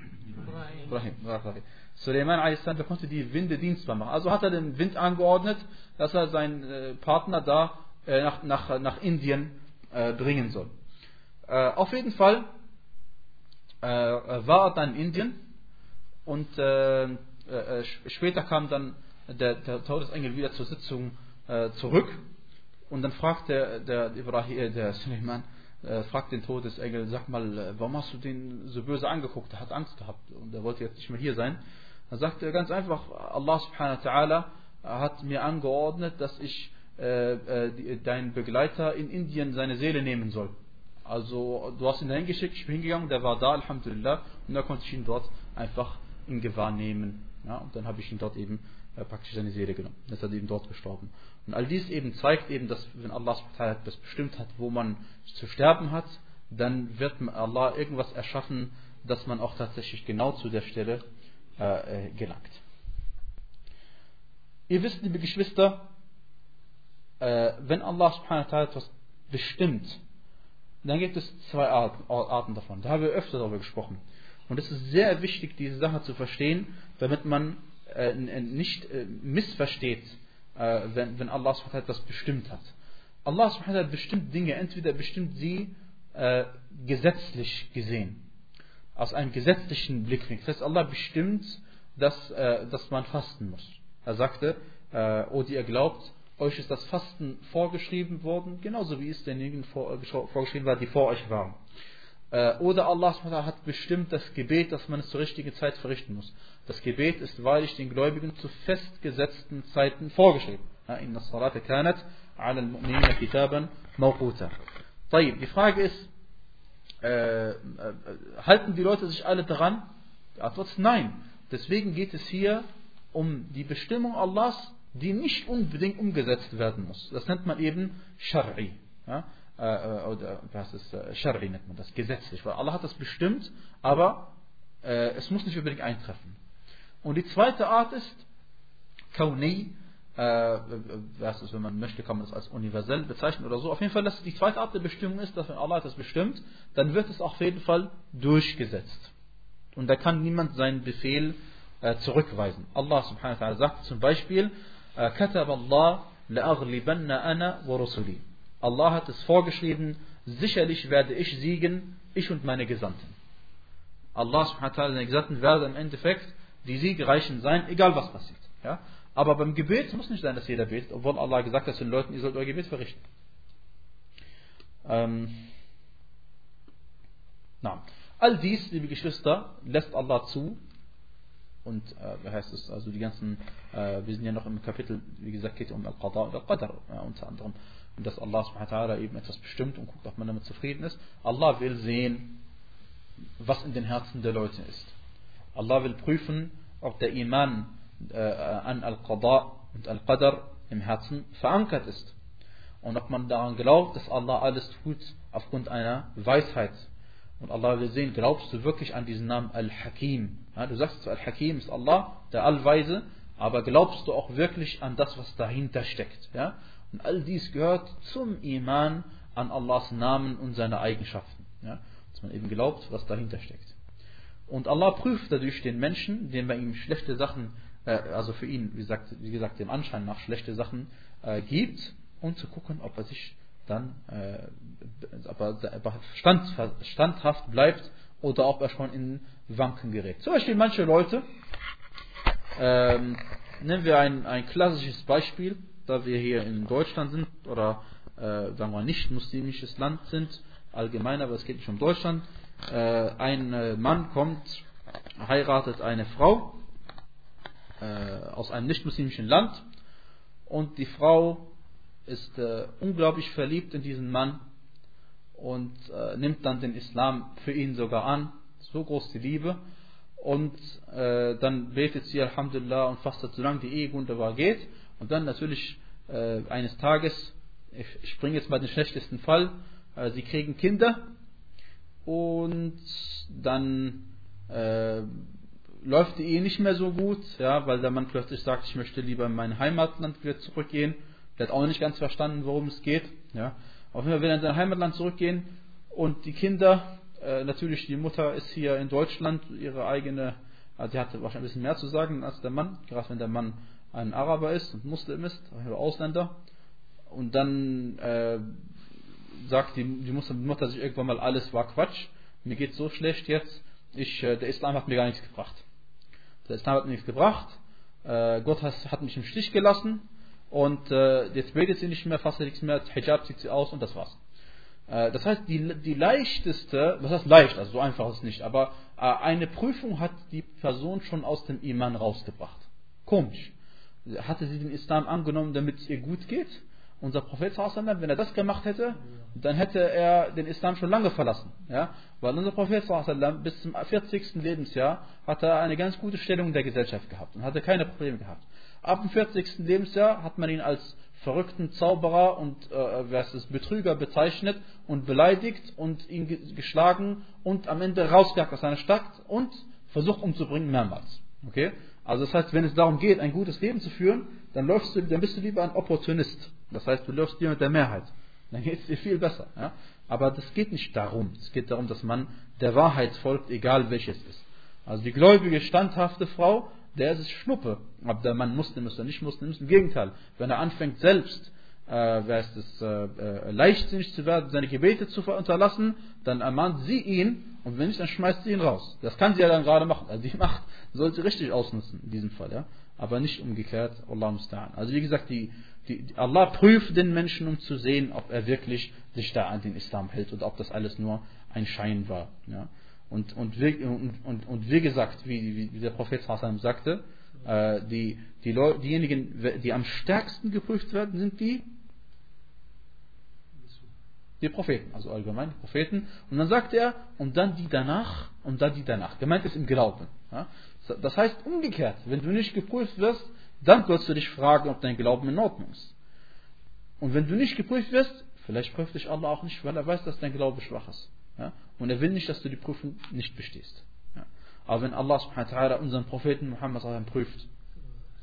Ibrahim. Ibrahim. Suleiman a.s., konnte die Winde dienstbar machen. Also hat er den Wind angeordnet, dass er seinen äh, Partner da äh, nach, nach, nach Indien äh, bringen soll. Auf jeden Fall war er dann in Indien und später kam dann der, der, Todesengel wieder zur Sitzung zurück und dann fragt der, der, Ibrahim, der Suleiman, fragt den Todesengel, sag mal, warum hast du den so böse angeguckt? Er hat Angst gehabt und er wollte jetzt nicht mehr hier sein. Dann sagt er ganz einfach, Allah subhanahu wa ta'ala hat mir angeordnet, dass ich äh, äh, dein Begleiter in Indien seine Seele nehmen soll. Also du hast ihn dahin geschickt, ich bin hingegangen, der war da, Alhamdulillah, und da konnte ich ihn dort einfach in Gewahr nehmen. Ja, und dann habe ich ihn dort eben äh, praktisch seine Seele genommen. Dann ist er eben dort gestorben. Und all dies eben zeigt eben, dass wenn Allah das bestimmt hat, wo man zu sterben hat, dann wird Allah irgendwas erschaffen, dass man auch tatsächlich genau zu der Stelle äh, gelangt. Ihr wisst, liebe Geschwister, äh, wenn Allah subhanahu wa ta'ala etwas bestimmt, dann gibt es zwei Arten, Arten davon. Da haben wir öfter darüber gesprochen. Und es ist sehr wichtig, diese Sache zu verstehen, damit man äh, nicht äh, missversteht, äh, wenn, wenn Allah subhanahu wa ta'ala etwas bestimmt hat. Allah subhanahu wa ta'ala bestimmt Dinge, entweder bestimmt sie äh, gesetzlich gesehen, aus einem gesetzlichen Blickwinkel. Das heißt, Allah bestimmt, dass, äh, dass man fasten muss. Er sagte, äh, O die ihr glaubt, euch ist das Fasten vorgeschrieben worden, genauso wie es denjenigen vor, vorgeschrieben war, die vor euch waren. Äh, oder Allah hat bestimmt das Gebet, dass man es zur richtigen Zeit verrichten muss. Das Gebet ist wahrlich den Gläubigen zu festgesetzten Zeiten vorgeschrieben. Die Frage ist, äh, äh, halten die Leute sich alle daran? Die Antwort ist nein. Deswegen geht es hier um die Bestimmung Allahs, die nicht unbedingt umgesetzt werden muss. Das nennt man eben Shari. Ja? Äh, äh, oder was ist äh, Shari nennt man das, gesetzlich. Weil Allah hat das bestimmt, aber es muss nicht unbedingt eintreffen. Und die zweite Art ist Kauni, äh, was ist, wenn man möchte, kann man das als universell bezeichnen oder so. Auf jeden Fall, dass die zweite Art der Bestimmung ist, dass wenn Allah das bestimmt, dann wird es auf jeden Fall durchgesetzt. Und da kann niemand seinen Befehl äh, zurückweisen. Allah subhanahu wa ta'ala sagt zum Beispiel, كتب الله لأغلبن أنا ورسلي Allah hat es vorgeschrieben, sicherlich werde ich siegen, ich und meine Gesandten. Allah subhanahu wa seine Gesandten werden im Endeffekt die siegreichen sein, egal was passiert. Ja? Aber beim Gebet muss nicht sein, dass jeder betet, obwohl Allah gesagt hat zu den Leuten, ihr sollt euer Gebet verrichten. Ähm. All dies, liebe Geschwister, lässt Allah zu. Und äh, wie heißt es, also die ganzen, äh, wir sind ja noch im Kapitel, wie gesagt, geht um Al-Qadar und Al-Qadar ja, unter anderem und dass Allah subhanahu eben etwas bestimmt und guckt, ob man damit zufrieden ist. Allah will sehen, was in den Herzen der Leute ist. Allah will prüfen, ob der Iman äh, an Al-Qada und Al-Qadar im Herzen verankert ist. Und ob man daran glaubt, dass Allah alles tut aufgrund einer Weisheit. Und Allah will sehen, glaubst du wirklich an diesen Namen Al-Hakim? Ja, du sagst, Al-Hakim ist Allah, der Allweise, aber glaubst du auch wirklich an das, was dahinter steckt? Ja? Und all dies gehört zum Iman an Allahs Namen und seine Eigenschaften. Ja? Dass man eben glaubt, was dahinter steckt. Und Allah prüft dadurch den Menschen, indem er ihm schlechte Sachen, äh, also für ihn, wie gesagt, wie gesagt, dem Anschein nach schlechte Sachen äh, gibt, um zu gucken, ob er sich dann äh, ob er stand, standhaft bleibt oder ob er schon in Wanken gerät. Zum Beispiel manche Leute, ähm, nehmen wir ein, ein klassisches Beispiel, da wir hier in Deutschland sind oder äh, sagen wir nicht muslimisches Land sind, allgemein, aber es geht nicht um Deutschland. Äh, ein äh, Mann kommt, heiratet eine Frau äh, aus einem nicht muslimischen Land und die Frau ist äh, unglaublich verliebt in diesen Mann und äh, nimmt dann den Islam für ihn sogar an. So groß die Liebe. Und äh, dann betet sie Alhamdulillah und fastet, solange die Ehe wunderbar geht. Und dann natürlich äh, eines Tages, ich springe jetzt mal den schlechtesten Fall, sie kriegen Kinder und dann läuft die Ehe nicht mehr so gut, ja, weil der Mann plötzlich sagt, ich möchte lieber in mein Heimatland wieder zurückgehen. Der hat auch nicht ganz verstanden, worum es geht. Ja. Auf jeden Fall will er in sein Heimatland zurückgehen und die Kinder, äh, natürlich die Mutter ist hier in Deutschland, ihre eigene, also sie hatte wahrscheinlich ein bisschen mehr zu sagen als der Mann, gerade wenn der Mann ein Araber ist und Muslim ist, oder Ausländer, und dann äh, sagt die, die Mutter sich irgendwann mal, alles war Quatsch, mir geht so schlecht jetzt, ich, äh, der Islam hat mir gar nichts gebracht. Der Islam hat nichts gebracht, äh, Gott hat, mich im Stich gelassen und äh, jetzt betet sie nicht mehr, fasst nichts mehr, Hijab zieht sie aus und das war's. Äh, das heißt, die, die leichteste, was heißt leicht, also so einfach ist es nicht, aber eine Prüfung hat die Person schon aus dem Iman rausgebracht. Komisch hatte sie den Islam angenommen, damit es ihr gut geht? Unser Prophet, wenn er das gemacht hätte, dann hätte er den Islam schon lange verlassen. Ja? Weil unser Prophet bis zum 40. Lebensjahr hat er eine ganz gute Stellung in der Gesellschaft gehabt und hatte keine Probleme gehabt. Ab dem 40. Lebensjahr hat man ihn als verrückten Zauberer und äh, versus Betrüger bezeichnet und beleidigt und ihn geschlagen und am Ende rausgejagt aus seiner Stadt und versucht umzubringen mehrmals. Okay? Also das heißt, wenn es darum geht, ein gutes Leben zu führen, dann, läufst du, dann bist du lieber ein Opportunist. Das heißt, du läufst lieber mit der Mehrheit. Dann geht es dir viel besser. Ja? Aber das geht nicht darum. Es geht darum, dass man der Wahrheit folgt, egal welches ist. Also die gläubige, standhafte Frau, der ist es Schnuppe. Aber der Mann Muslim ist oder nicht Muslim ist. Im Gegenteil, wenn er anfängt selbst äh, es, äh, äh, leichtsinnig zu werden, seine Gebete zu unterlassen, dann ermahnt sie ihn und wenn nicht, dann schmeißt sie ihn raus. Das kann sie ja dann gerade machen. Also die Macht sollte richtig ausnutzen in diesem Fall, ja. Aber nicht umgekehrt, Allah. Also wie gesagt, die, die, Allah prüft den Menschen, um zu sehen, ob er wirklich sich da an den Islam hält und ob das alles nur ein Schein war. Ja. Und, und, wie, und, und, wie gesagt, wie, wie der Prophet sagte, äh, die, die Leute, diejenigen, die am stärksten geprüft werden, sind die die Propheten, also allgemein die Propheten. Und dann sagt er, und dann die danach, und dann die danach. Gemeint ist im Glauben. Ja? Das heißt umgekehrt, wenn du nicht geprüft wirst, dann sollst du dich fragen, ob dein Glauben in Ordnung ist. Und wenn du nicht geprüft wirst, vielleicht prüft dich Allah auch nicht, weil er weiß, dass dein Glaube schwach ist. Ja? Und er will nicht, dass du die Prüfung nicht bestehst. Ja? Aber wenn Allah unseren Propheten Muhammad prüft,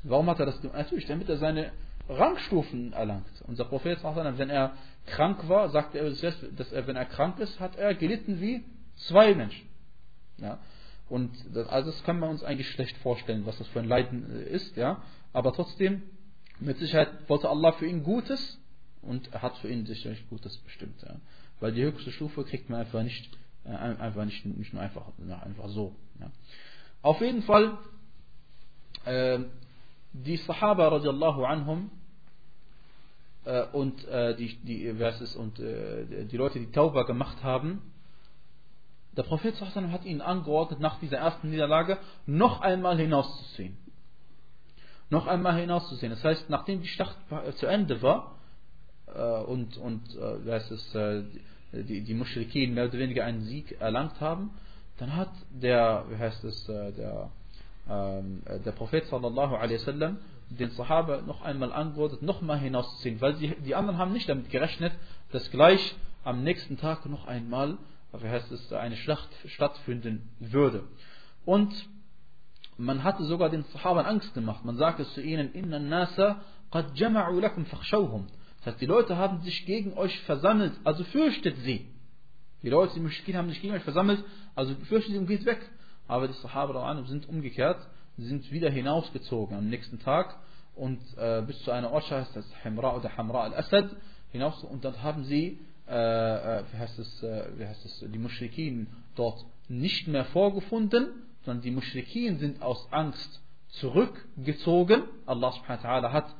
warum hat er das gemacht? Natürlich, damit er seine Rangstufen erlangt. Unser Prophet, wenn er krank war, sagt er, dass er, wenn er krank ist, hat er gelitten wie zwei Menschen. Ja? Und das, also das können wir uns eigentlich schlecht vorstellen, was das für ein Leiden äh, ist, ja. Aber trotzdem, mit Sicherheit wollte Allah für ihn Gutes und er hat für ihn sicherlich Gutes bestimmt, ja. Weil die höchste Stufe kriegt man einfach nicht, äh, einfach nicht, nicht nur einfach, einfach so. Ja. Auf jeden Fall, äh, die Sahaba radiallahu anhum äh, und äh, die, die, Verses und äh, die Leute, die Tauba gemacht haben, der Prophet hat ihnen angeordnet, nach dieser ersten Niederlage noch einmal hinauszuziehen. Noch einmal hinauszuziehen. Das heißt, nachdem die Schlacht zu Ende war äh, und, und äh, es, äh, die, die Muschrikin mehr oder weniger einen Sieg erlangt haben, dann hat der, wie heißt es, der, ähm, der Prophet sallallahu alaihi wasallam den Sahaba noch einmal angeordnet, noch mal hinauszuziehen, weil sie, die anderen haben nicht damit gerechnet, dass gleich am nächsten Tag noch einmal wie heißt es, eine Schlacht stattfinden würde. Und man hatte sogar den Sahabern Angst gemacht. Man sagte zu ihnen, inna nasa qad jama'u lakum fakhshawhum. Das heißt, die Leute haben sich gegen euch versammelt, also fürchtet sie. Die Leute, die Muschkin haben sich gegen euch versammelt, also fürchtet sie und geht weg. Aber die Sahaba sind umgekehrt, sind wieder hinausgezogen am nächsten Tag und äh, bis zu einer Ortschaft, das Hamra oder Hamra al-Asad, hinaus und dann haben sie äh, äh, wie, heißt es, äh, wie heißt es, die Muschrikin dort nicht mehr vorgefunden, sondern die Muschrikin sind aus Angst zurückgezogen. Allah subhanahu wa ta'ala hat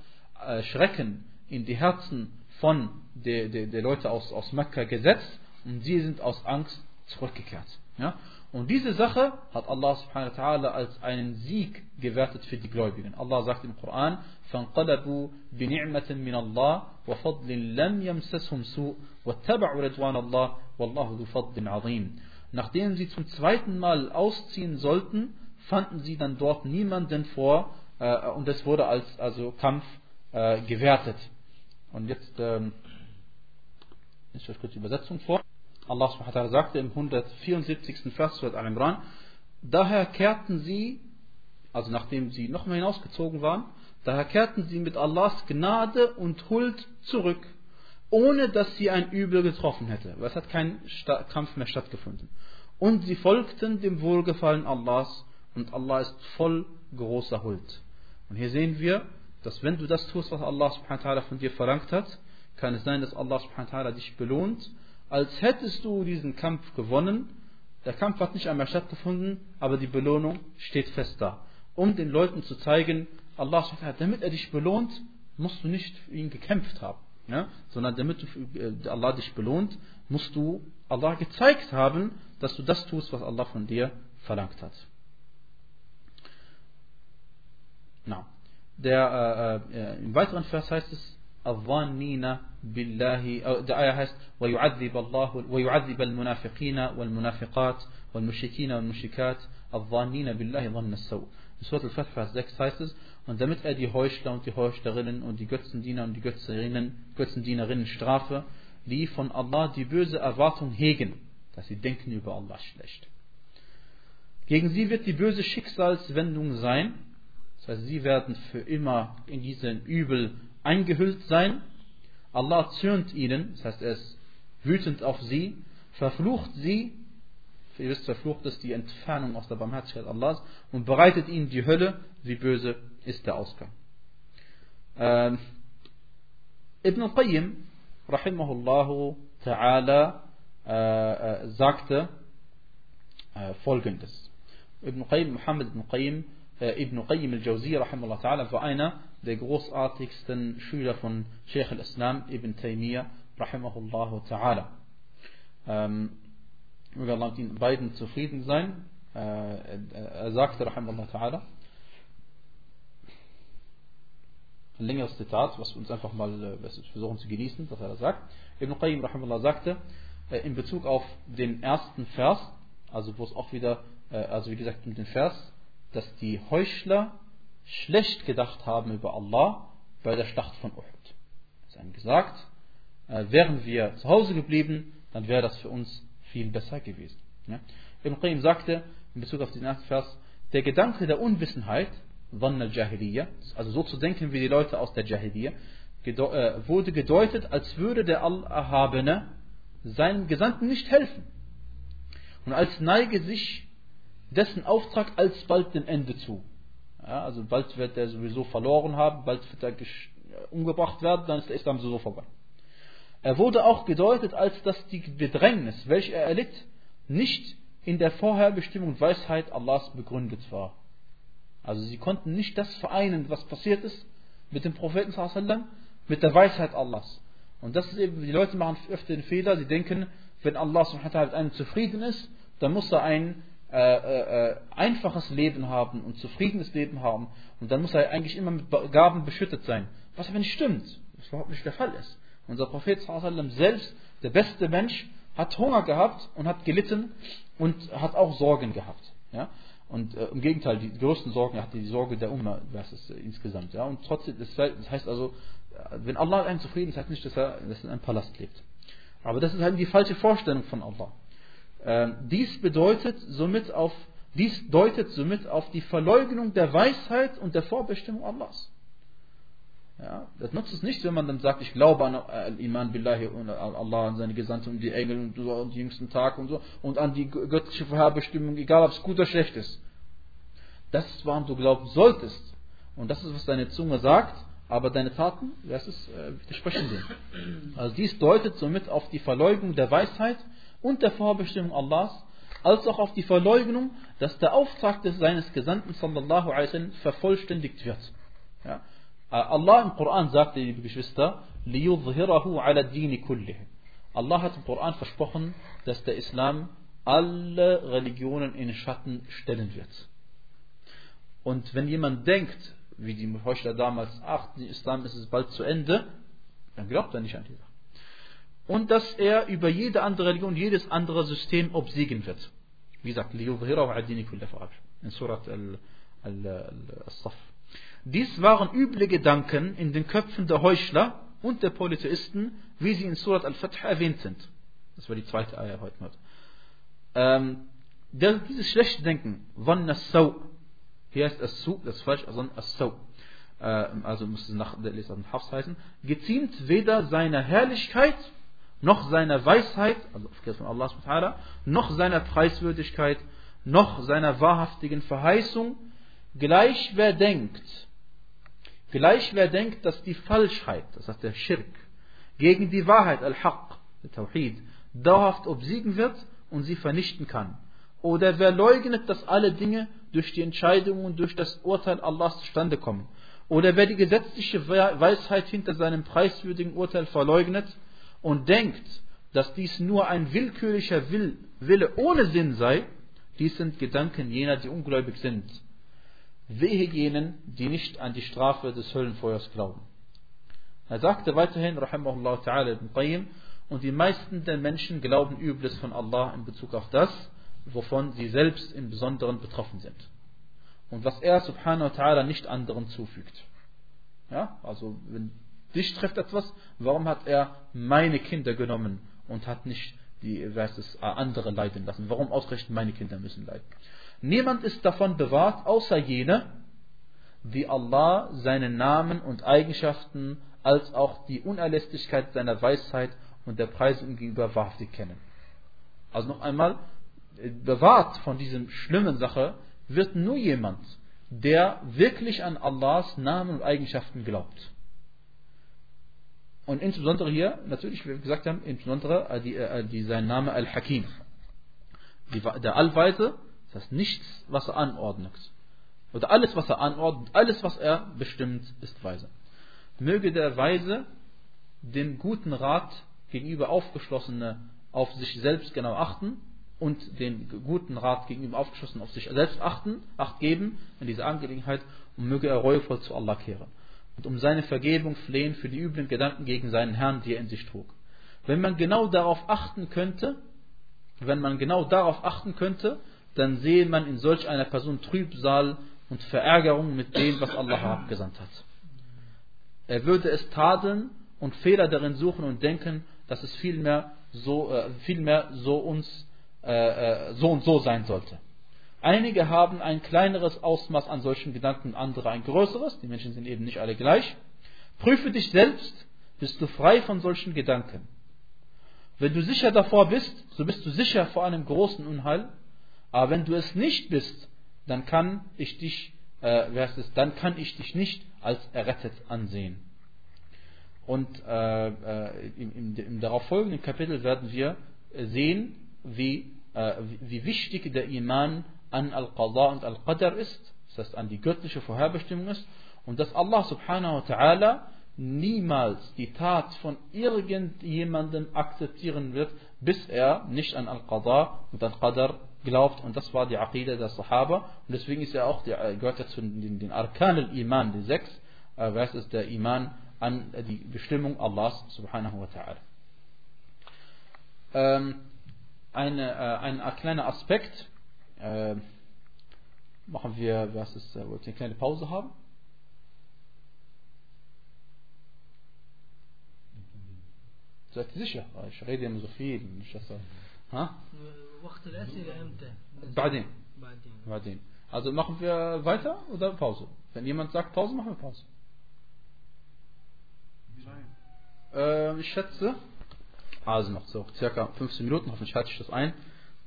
äh, Schrecken in die Herzen von der, der, der Leute aus, aus Mekka gesetzt und sie sind aus Angst zurückgekehrt. Ja? Und diese Sache hat Allah subhanahu wa ta'ala als einen Sieg gewertet für die Gläubigen. Allah sagt im Koran, فانقلبوا بنعمة من الله وفضل لم يمسسهم سوء واتبعوا رضوان الله والله ذو فضل عظيم. Nachdem sie zum zweiten Mal ausziehen sollten, fanden sie dann dort niemanden vor äh, und es wurde als also Kampf äh, gewertet. Und jetzt ähm, ich euch kurz die Übersetzung vor. Allah subhanahu sagte im 174. Vers Surat Al-Imran, daher kehrten sie, also nachdem sie nochmal hinausgezogen waren, daher kehrten sie mit Allahs Gnade und Huld zurück, ohne dass sie ein Übel getroffen hätte. Es hat kein Kampf mehr stattgefunden. Und sie folgten dem Wohlgefallen Allahs und Allah ist voll großer Huld. Und hier sehen wir, dass wenn du das tust, was Allah subhanahu von dir verlangt hat, kann es sein, dass Allah subhanahu dich belohnt als hättest du diesen Kampf gewonnen. Der Kampf hat nicht einmal stattgefunden, aber die Belohnung steht fest da. Um den Leuten zu zeigen, Allah damit er dich belohnt, musst du nicht für ihn gekämpft haben, ja? sondern damit du, äh, Allah dich belohnt, musst du Allah gezeigt haben, dass du das tust, was Allah von dir verlangt hat. Na, der, äh, äh, Im weiteren Vers heißt es, الظانين بالله أو الآية heißt ويعذب الله ويعذب المنافقين والمنافقات والمشركين والمشركات الظانين بالله ظن السوء. In Surat al-Fath, Vers 6 heißt es, und damit er die Heuchler und die Heuchlerinnen und die Götzendiener und die Götzendienerinnen strafe, die von Allah die böse Erwartung hegen, dass sie denken über Allah schlecht. Gegen sie wird die böse Schicksalswendung sein, das heißt, sie werden für immer in diesen Übel eingehüllt sein. Allah zürnt ihnen, das heißt, er ist wütend auf sie, verflucht sie, ihr wisst, verflucht ist die Entfernung aus der Barmherzigkeit Allahs und bereitet ihnen die Hölle, wie böse ist der Ausgang. Ähm, Ibn al-Qayyim, rahimahullahu ta'ala, äh, äh, sagte äh, folgendes. Ibn Qayyim, Muhammad Ibn Qayyim, äh, Ibn Qayyim al-Jawzi, rahimahullah ta'ala, war einer der großartigsten Schüler von Sheikh al-Islam Ibn Taymiyyah rahimahullah ta'ala. Ähm, möge Allah mit ihnen beiden zufrieden sein, äh, er sagte, Rahimahullah Ta'ala, ein längeres Zitat, was wir uns einfach mal äh, versuchen zu genießen, was er da sagt. Ibn Qayyim Rahimahullah sagte, äh, in Bezug auf den ersten Vers, also wo es auch wieder, also wie gesagt mit dem Vers, dass die Heuchler schlecht gedacht haben über Allah bei der Schlacht von Uhud. Sie haben gesagt, wären wir zu Hause geblieben, dann wäre das für uns viel besser gewesen. Ja? Ibn Qayyim sagte, in Bezug auf den ersten Vers, der Gedanke der Unwissenheit, also so zu denken wie die Leute aus der Jahiliyyah, äh, wurde gedeutet, als würde der Allerhabene seinem Gesandten nicht helfen. Und als neige sich dessen Auftrag alsbald dem Ende zu. Ja, also bald wird er sowieso verloren haben, bald wird er umgebracht werden, dann ist der Islam sowieso vorbei. Er wurde auch gedeutet, als dass die Bedrängnis, welche er erlitt, nicht in der Vorherbestimmung und Weisheit Allahs begründet war. Also sie konnten nicht das vereinen, was passiert ist mit dem Propheten sallam, mit der Weisheit Allahs. Und das ist eben, die Leute machen öfter den Fehler, sie denken, wenn Allah mit einem zufrieden ist, dann muss er ein äh, äh, einfaches Leben haben und zufriedenes Leben haben und dann muss er eigentlich immer mit Gaben beschüttet sein. Was aber nicht stimmt, was überhaupt nicht der Fall ist. Unser Prophet selbst, der beste Mensch, hat Hunger gehabt und hat gelitten und hat auch Sorgen gehabt. Ja? Und äh, im Gegenteil, die größten Sorgen hatte die Sorge der Umma, das ist äh, insgesamt. Ja? Und trotzdem, das, heißt also, äh, wenn Allah mit einem zufrieden ist, heißt nicht, dass er, dass in einem Palast lebt. Aber das ist halt die falsche Vorstellung von Allah. Ähm, dies bedeutet somit auf, dies deutet somit auf die Verleugnung der Weisheit und der Vorbestimmung Allahs. Ja, das nutzt es nicht, wenn man dann sagt, ich glaube an Iman Billahi und Allah und seine Gesandten und die Engel und, so, und die jüngsten Tage und so und an die göttliche Vorherbestimmung, egal ob es gut oder schlecht ist. Das ist, warum du glauben solltest. Und das ist, was deine Zunge sagt, aber deine Taten, das ist, äh, widersprechen dem. Also dies deutet somit auf die Verleugnung der Weisheit und der Vorbestimmung Allahs, als auch auf die Verleugnung, dass der Auftrag des seines Gesandten sallallahu alaihi wasallam vervollständigt wird. Ja. Äh, Allah im Koran sagte, liebe Geschwister, لِيُظْهِرَهُ عَلَى الدِّينِ كُلِّهِ Allah hat im Koran versprochen, dass der Islam alle Religionen in den Schatten stellen wird. Und wenn jemand denkt, wie die Heuchler damals, ach, der Islam ist es bald zu Ende, dann glaubt er nicht an die Sache. Und dass er über jede andere Religion, jedes andere System obsiegen wird. Wie gesagt, لِيُظْهِرَهُ عَلَى الدِّينِ كُلِّهِ in Surat al-Saff. Dies waren üble Gedanken in den Köpfen der Heuchler und der Polytheisten, wie sie in Surat al-Fath erwähnt sind. Das war die zweite Eier heute. Ähm, dieses schlechte Denken, wann as-Sau, hier heißt as-Su, das ist falsch, sondern as-Sau, äh, also muss es nach der Leser Hafs heißen, geziemt weder seiner Herrlichkeit, noch seiner Weisheit, also von Allah noch seiner Preiswürdigkeit, noch seiner wahrhaftigen Verheißung, gleich wer denkt, Gleich wer denkt, dass die Falschheit, das heißt der Schirk, gegen die Wahrheit, Al-Haq, der Tawhid, dauerhaft obsiegen wird und sie vernichten kann. Oder wer leugnet, dass alle Dinge durch die Entscheidung und durch das Urteil Allahs zustande kommen. Oder wer die gesetzliche Weisheit hinter seinem preiswürdigen Urteil verleugnet und denkt, dass dies nur ein willkürlicher Wille ohne Sinn sei, dies sind Gedanken jener, die ungläubig sind. Wehe jenen, die nicht an die Strafe des Höllenfeuers glauben. Er sagte weiterhin, rahimahullah ta'ala ibn Qayyim, und die meisten der Menschen glauben Übles von Allah in Bezug auf das, wovon sie selbst im Besonderen betroffen sind. Und was er subhanahu wa ta'ala nicht anderen zufügt. Ja, also wenn dich trifft etwas, warum hat er meine Kinder genommen und hat nicht die, wer es, andere leiden lassen? Warum ausgerechnet meine Kinder müssen leiden? Niemand ist davon bewahrt, außer jene, die Allah seinen Namen und Eigenschaften als auch die Unerlässlichkeit seiner Weisheit und der Preisung gegenüber wahrhaftig kennen. Also noch einmal, bewahrt von diesem schlimmen Sache wird nur jemand, der wirklich an Allahs Namen und Eigenschaften glaubt. Und insbesondere hier, natürlich, wie wir gesagt haben, insbesondere äh, die, äh, die, sein Name Al-Hakim. Der Allweise das heißt, nichts, was er anordnet. Oder alles, was er anordnet, alles, was er bestimmt, ist weise. Möge der Weise den guten Rat gegenüber Aufgeschlossene auf sich selbst genau achten und den guten Rat gegenüber aufgeschlossen auf sich selbst achten, Acht geben in dieser Angelegenheit und möge er reuevoll zu Allah kehren und um seine Vergebung flehen für die üblen Gedanken gegen seinen Herrn, die er in sich trug. Wenn man genau darauf achten könnte, wenn man genau darauf achten könnte, dann sehe man in solch einer Person Trübsal und Verärgerung mit dem, was Allah abgesandt hat. Er würde es tadeln und Fehler darin suchen und denken, dass es vielmehr so, äh, vielmehr so uns äh, äh, so und so sein sollte. Einige haben ein kleineres Ausmaß an solchen Gedanken, andere ein größeres. Die Menschen sind eben nicht alle gleich. Prüfe dich selbst, bist du frei von solchen Gedanken. Wenn du sicher davor bist, so bist du sicher vor einem großen Unheil. Aber wenn du es nicht bist, dann kann ich dich, äh, wer es, dann kann ich dich nicht als errettet ansehen. Und äh, äh, im, im, im darauf folgenden Kapitel werden wir sehen, wie, äh, wie wichtig der Iman an Al-Qadha und Al-Qadr ist, das heißt an die göttliche Vorherbestimmung ist, und dass Allah subhanahu wa ta'ala niemals die Tat von irgendjemandem akzeptieren wird, bis er nicht an Al-Qadha und Al-Qadr glaubt. Und das war die Aqidah der Sahaba. Und deswegen ist er auch, der, äh, gehört er zu den, den Arkan al-Iman, die sechs, äh, was ist der Iman an die Bestimmung Allahs subhanahu wa ta'ala. Ähm, eine, äh, ein kleiner Aspekt, äh, machen wir, was ist, äh, wollt ihr eine kleine Pause haben? Seid ihr sicher? Ich rede immer so viel. Nicht, dass, ha? وقت الأسئلة إمتى؟ بعدين. بعدين. بعدين. Also machen wir weiter oder Pause? Wenn jemand sagt Pause, machen wir Pause. Äh, ich schätze, also noch so circa 15 Minuten, hoffentlich halte ich das ein.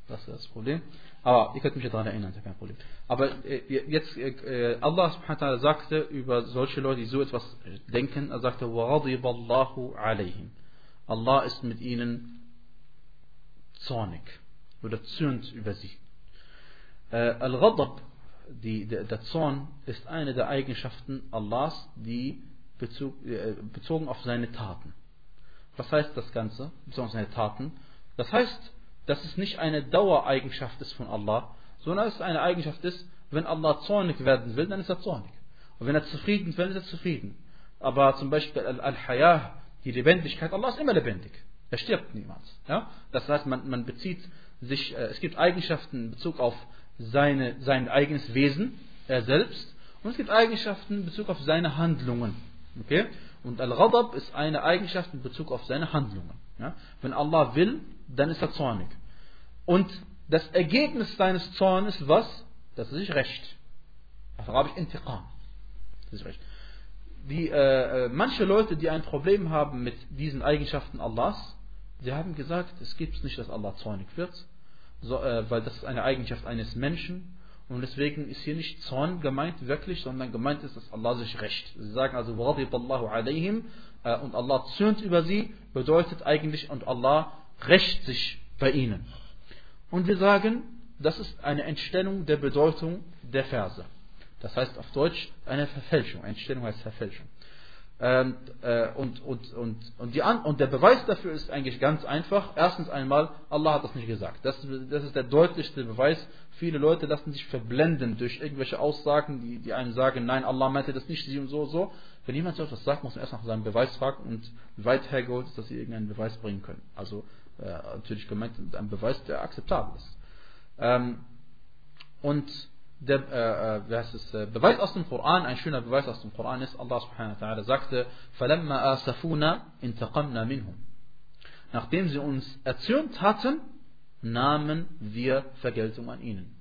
Das ist das Problem. Aber ihr könnt mich daran erinnern, ist ja kein Problem. Aber äh, jetzt, äh, Allah subhanahu sagte über solche Leute, die so etwas denken, er sagte, وَغَضِبَ اللَّهُ عَلَيْهِمْ Allah ist mit ihnen zornig oder zürnt über sie. Äh, Al-Ghadab, der Zorn, ist eine der Eigenschaften Allahs, die Bezug, äh, bezogen auf seine Taten. Was heißt das Ganze? Bezogen auf seine Taten. Das heißt, dass es nicht eine Dauereigenschaft ist von Allah, sondern es eine Eigenschaft ist, wenn Allah zornig werden will, dann ist er zornig. Und wenn er zufrieden will, ist er zufrieden. Aber zum Beispiel Al-Hayah, die Lebendigkeit, Allah ist immer lebendig. Er stirbt niemals. Ja? Das heißt, man, man bezieht sich, äh, es gibt Eigenschaften in Bezug auf seine, sein eigenes Wesen, er selbst, und es gibt Eigenschaften in Bezug auf seine Handlungen. Okay? Und Al-Ghadab ist eine Eigenschaft in Bezug auf seine Handlungen. Ja? Wenn Allah will, dann ist er zornig. Und das Ergebnis seines Zornes was? Das ist sich recht. Auf Arabisch Intiqam. Das ist recht. Die, äh, äh, manche Leute, die ein Problem haben mit diesen Eigenschaften Allahs, sie haben gesagt, es gibt nicht, dass Allah zornig wird, weil das ist eine Eigenschaft eines Menschen und deswegen ist hier nicht Zorn gemeint wirklich, sondern gemeint ist, dass Allah sich rächt. Sie sagen also, Allahu alayhim äh, und Allah zürnt über sie, bedeutet eigentlich, und Allah rächt sich bei ihnen. Und wir sagen, das ist eine Entstellung der Bedeutung der Verse. Das heißt auf Deutsch eine Verfälschung. Entstellung heißt Verfälschung. Ähm, äh, und, und, und, und, die und der Beweis dafür ist eigentlich ganz einfach. Erstens einmal, Allah hat das nicht gesagt. Das, das ist der deutlichste Beweis. Viele Leute lassen sich verblenden durch irgendwelche Aussagen, die, die einem sagen, nein, Allah meinte das nicht, sie und so und so. Wenn jemand so etwas sagt, muss man erst nach seinem Beweis fragen und weit hergeholt ist, dass sie irgendeinen Beweis bringen können. Also äh, natürlich gemeint ein Beweis, der akzeptabel ist. Ähm, und der äh, äh es, äh, Beweis aus dem Koran, ein schöner Beweis aus dem Koran ist, Allah subhanahu wa ta'ala sagte, فَلَمَّا آسَفُونَ انتَقَمْنَا مِنْهُمْ Nachdem sie uns erzürnt hatten, nahmen wir Vergeltung an ihnen.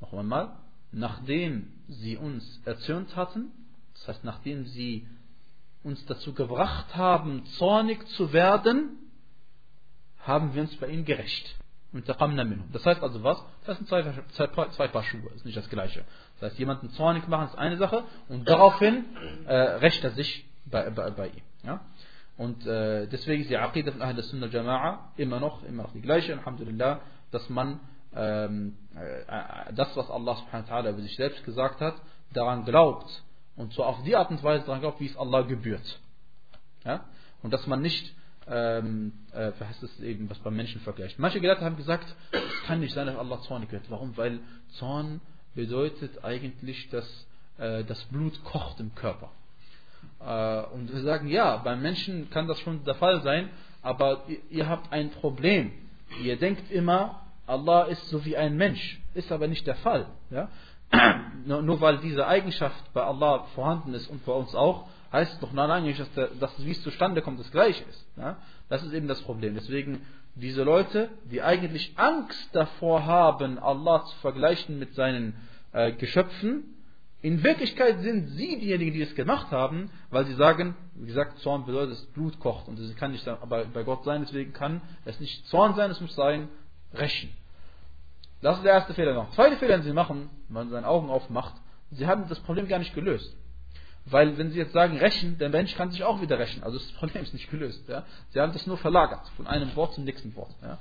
Noch einmal, nachdem sie uns erzürnt hatten, das heißt, nachdem sie uns dazu gebracht haben, zornig zu werden, haben wir uns bei ihnen gerecht. Das heißt also was? Das sind zwei, zwei, zwei Paar Schuhe, ist nicht das gleiche. Das heißt, jemanden zornig machen ist eine Sache und daraufhin äh, rächt er sich bei, bei, bei ihm. Ja? Und äh, deswegen ist die Aqidah von Ahl Sunnah Jama'a immer noch, immer noch die gleiche, Alhamdulillah, dass man ähm, äh, das, was Allah subhanahu wa ta'ala über sich selbst gesagt hat, daran glaubt und so auf die Art und Weise daran glaubt, wie es Allah gebührt. Ja? Und dass man nicht ähm, äh, heißt es eben, was beim Menschen vergleicht. Manche Gelehrte haben gesagt, es kann nicht sein, dass Allah zornig wird. Warum? Weil Zorn bedeutet eigentlich, dass äh, das Blut kocht im Körper. Äh, und wir sagen, ja, beim Menschen kann das schon der Fall sein, aber ihr, ihr habt ein Problem. Ihr denkt immer, Allah ist so wie ein Mensch. Ist aber nicht der Fall. Ja? nur, nur, weil diese Eigenschaft bei Allah vorhanden ist und bei uns auch, heißt es doch lange nicht, dass, der, dass wie es zustande kommt, das gleiche ist. Ja? Das ist eben das Problem. Deswegen diese Leute, die eigentlich Angst davor haben, Allah zu vergleichen mit seinen äh, Geschöpfen, in Wirklichkeit sind sie diejenigen, die es gemacht haben, weil sie sagen, wie gesagt, Zorn bedeutet, dass Blut kocht und es kann nicht bei Gott sein, deswegen kann es nicht Zorn sein, es muss sein Rächen. Das ist der erste Fehler noch. Zweite Fehler, den sie machen, wenn man seine Augen aufmacht, sie haben das Problem gar nicht gelöst. Weil wenn sie jetzt sagen rächen, der Mensch kann sich auch wieder rächen. Also das Problem ist nicht gelöst. Ja? Sie haben das nur verlagert, von einem Wort zum nächsten Wort. Ja?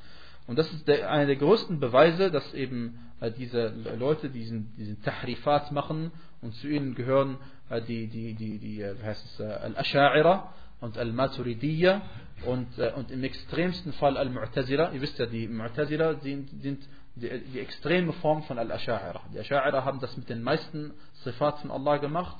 Und das ist der, einer der größten Beweise, dass eben äh, diese Leute diesen, diesen Tahrifat machen und zu ihnen gehören äh, die, die, die, die äh, wie heißt es, äh, Al-Asha'ira und Al-Maturidiyya und, äh, und im extremsten Fall Al-Mu'tazila. Ihr wisst ja, die Mu'tazila sind, sind die, die extreme Form von Al-Asha'ira. Die Asha'ira haben das mit den meisten Sifat von Allah gemacht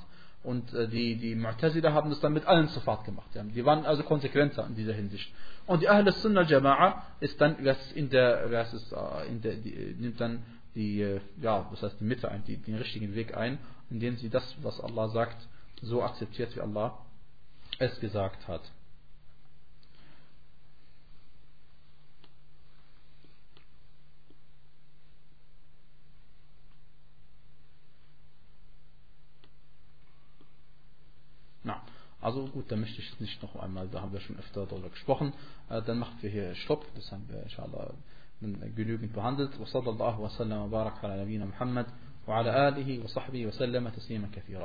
und äh, die, die Mu'tazila haben das dann mit allen Sifat gemacht. Die waren also konsequenter in dieser Hinsicht. Und die Ahl Sunnah Jama'a ist dann, was in der, was ist, äh, in der, die, nimmt dann die, äh, ja, was heißt die Mitte ein, die, den richtigen Weg ein, indem sie das, was Allah sagt, so akzeptiert, wie Allah es gesagt hat. Na. Also gut, da möchte ich nicht noch einmal, da haben wir schon öfter darüber gesprochen. Äh, dann machen wir hier Stopp, das haben wir inshallah genügend behandelt. وصلى الله وسلم وبارك على نبينا محمد وعلى آله وصحبه وسلم تسليما كثيرا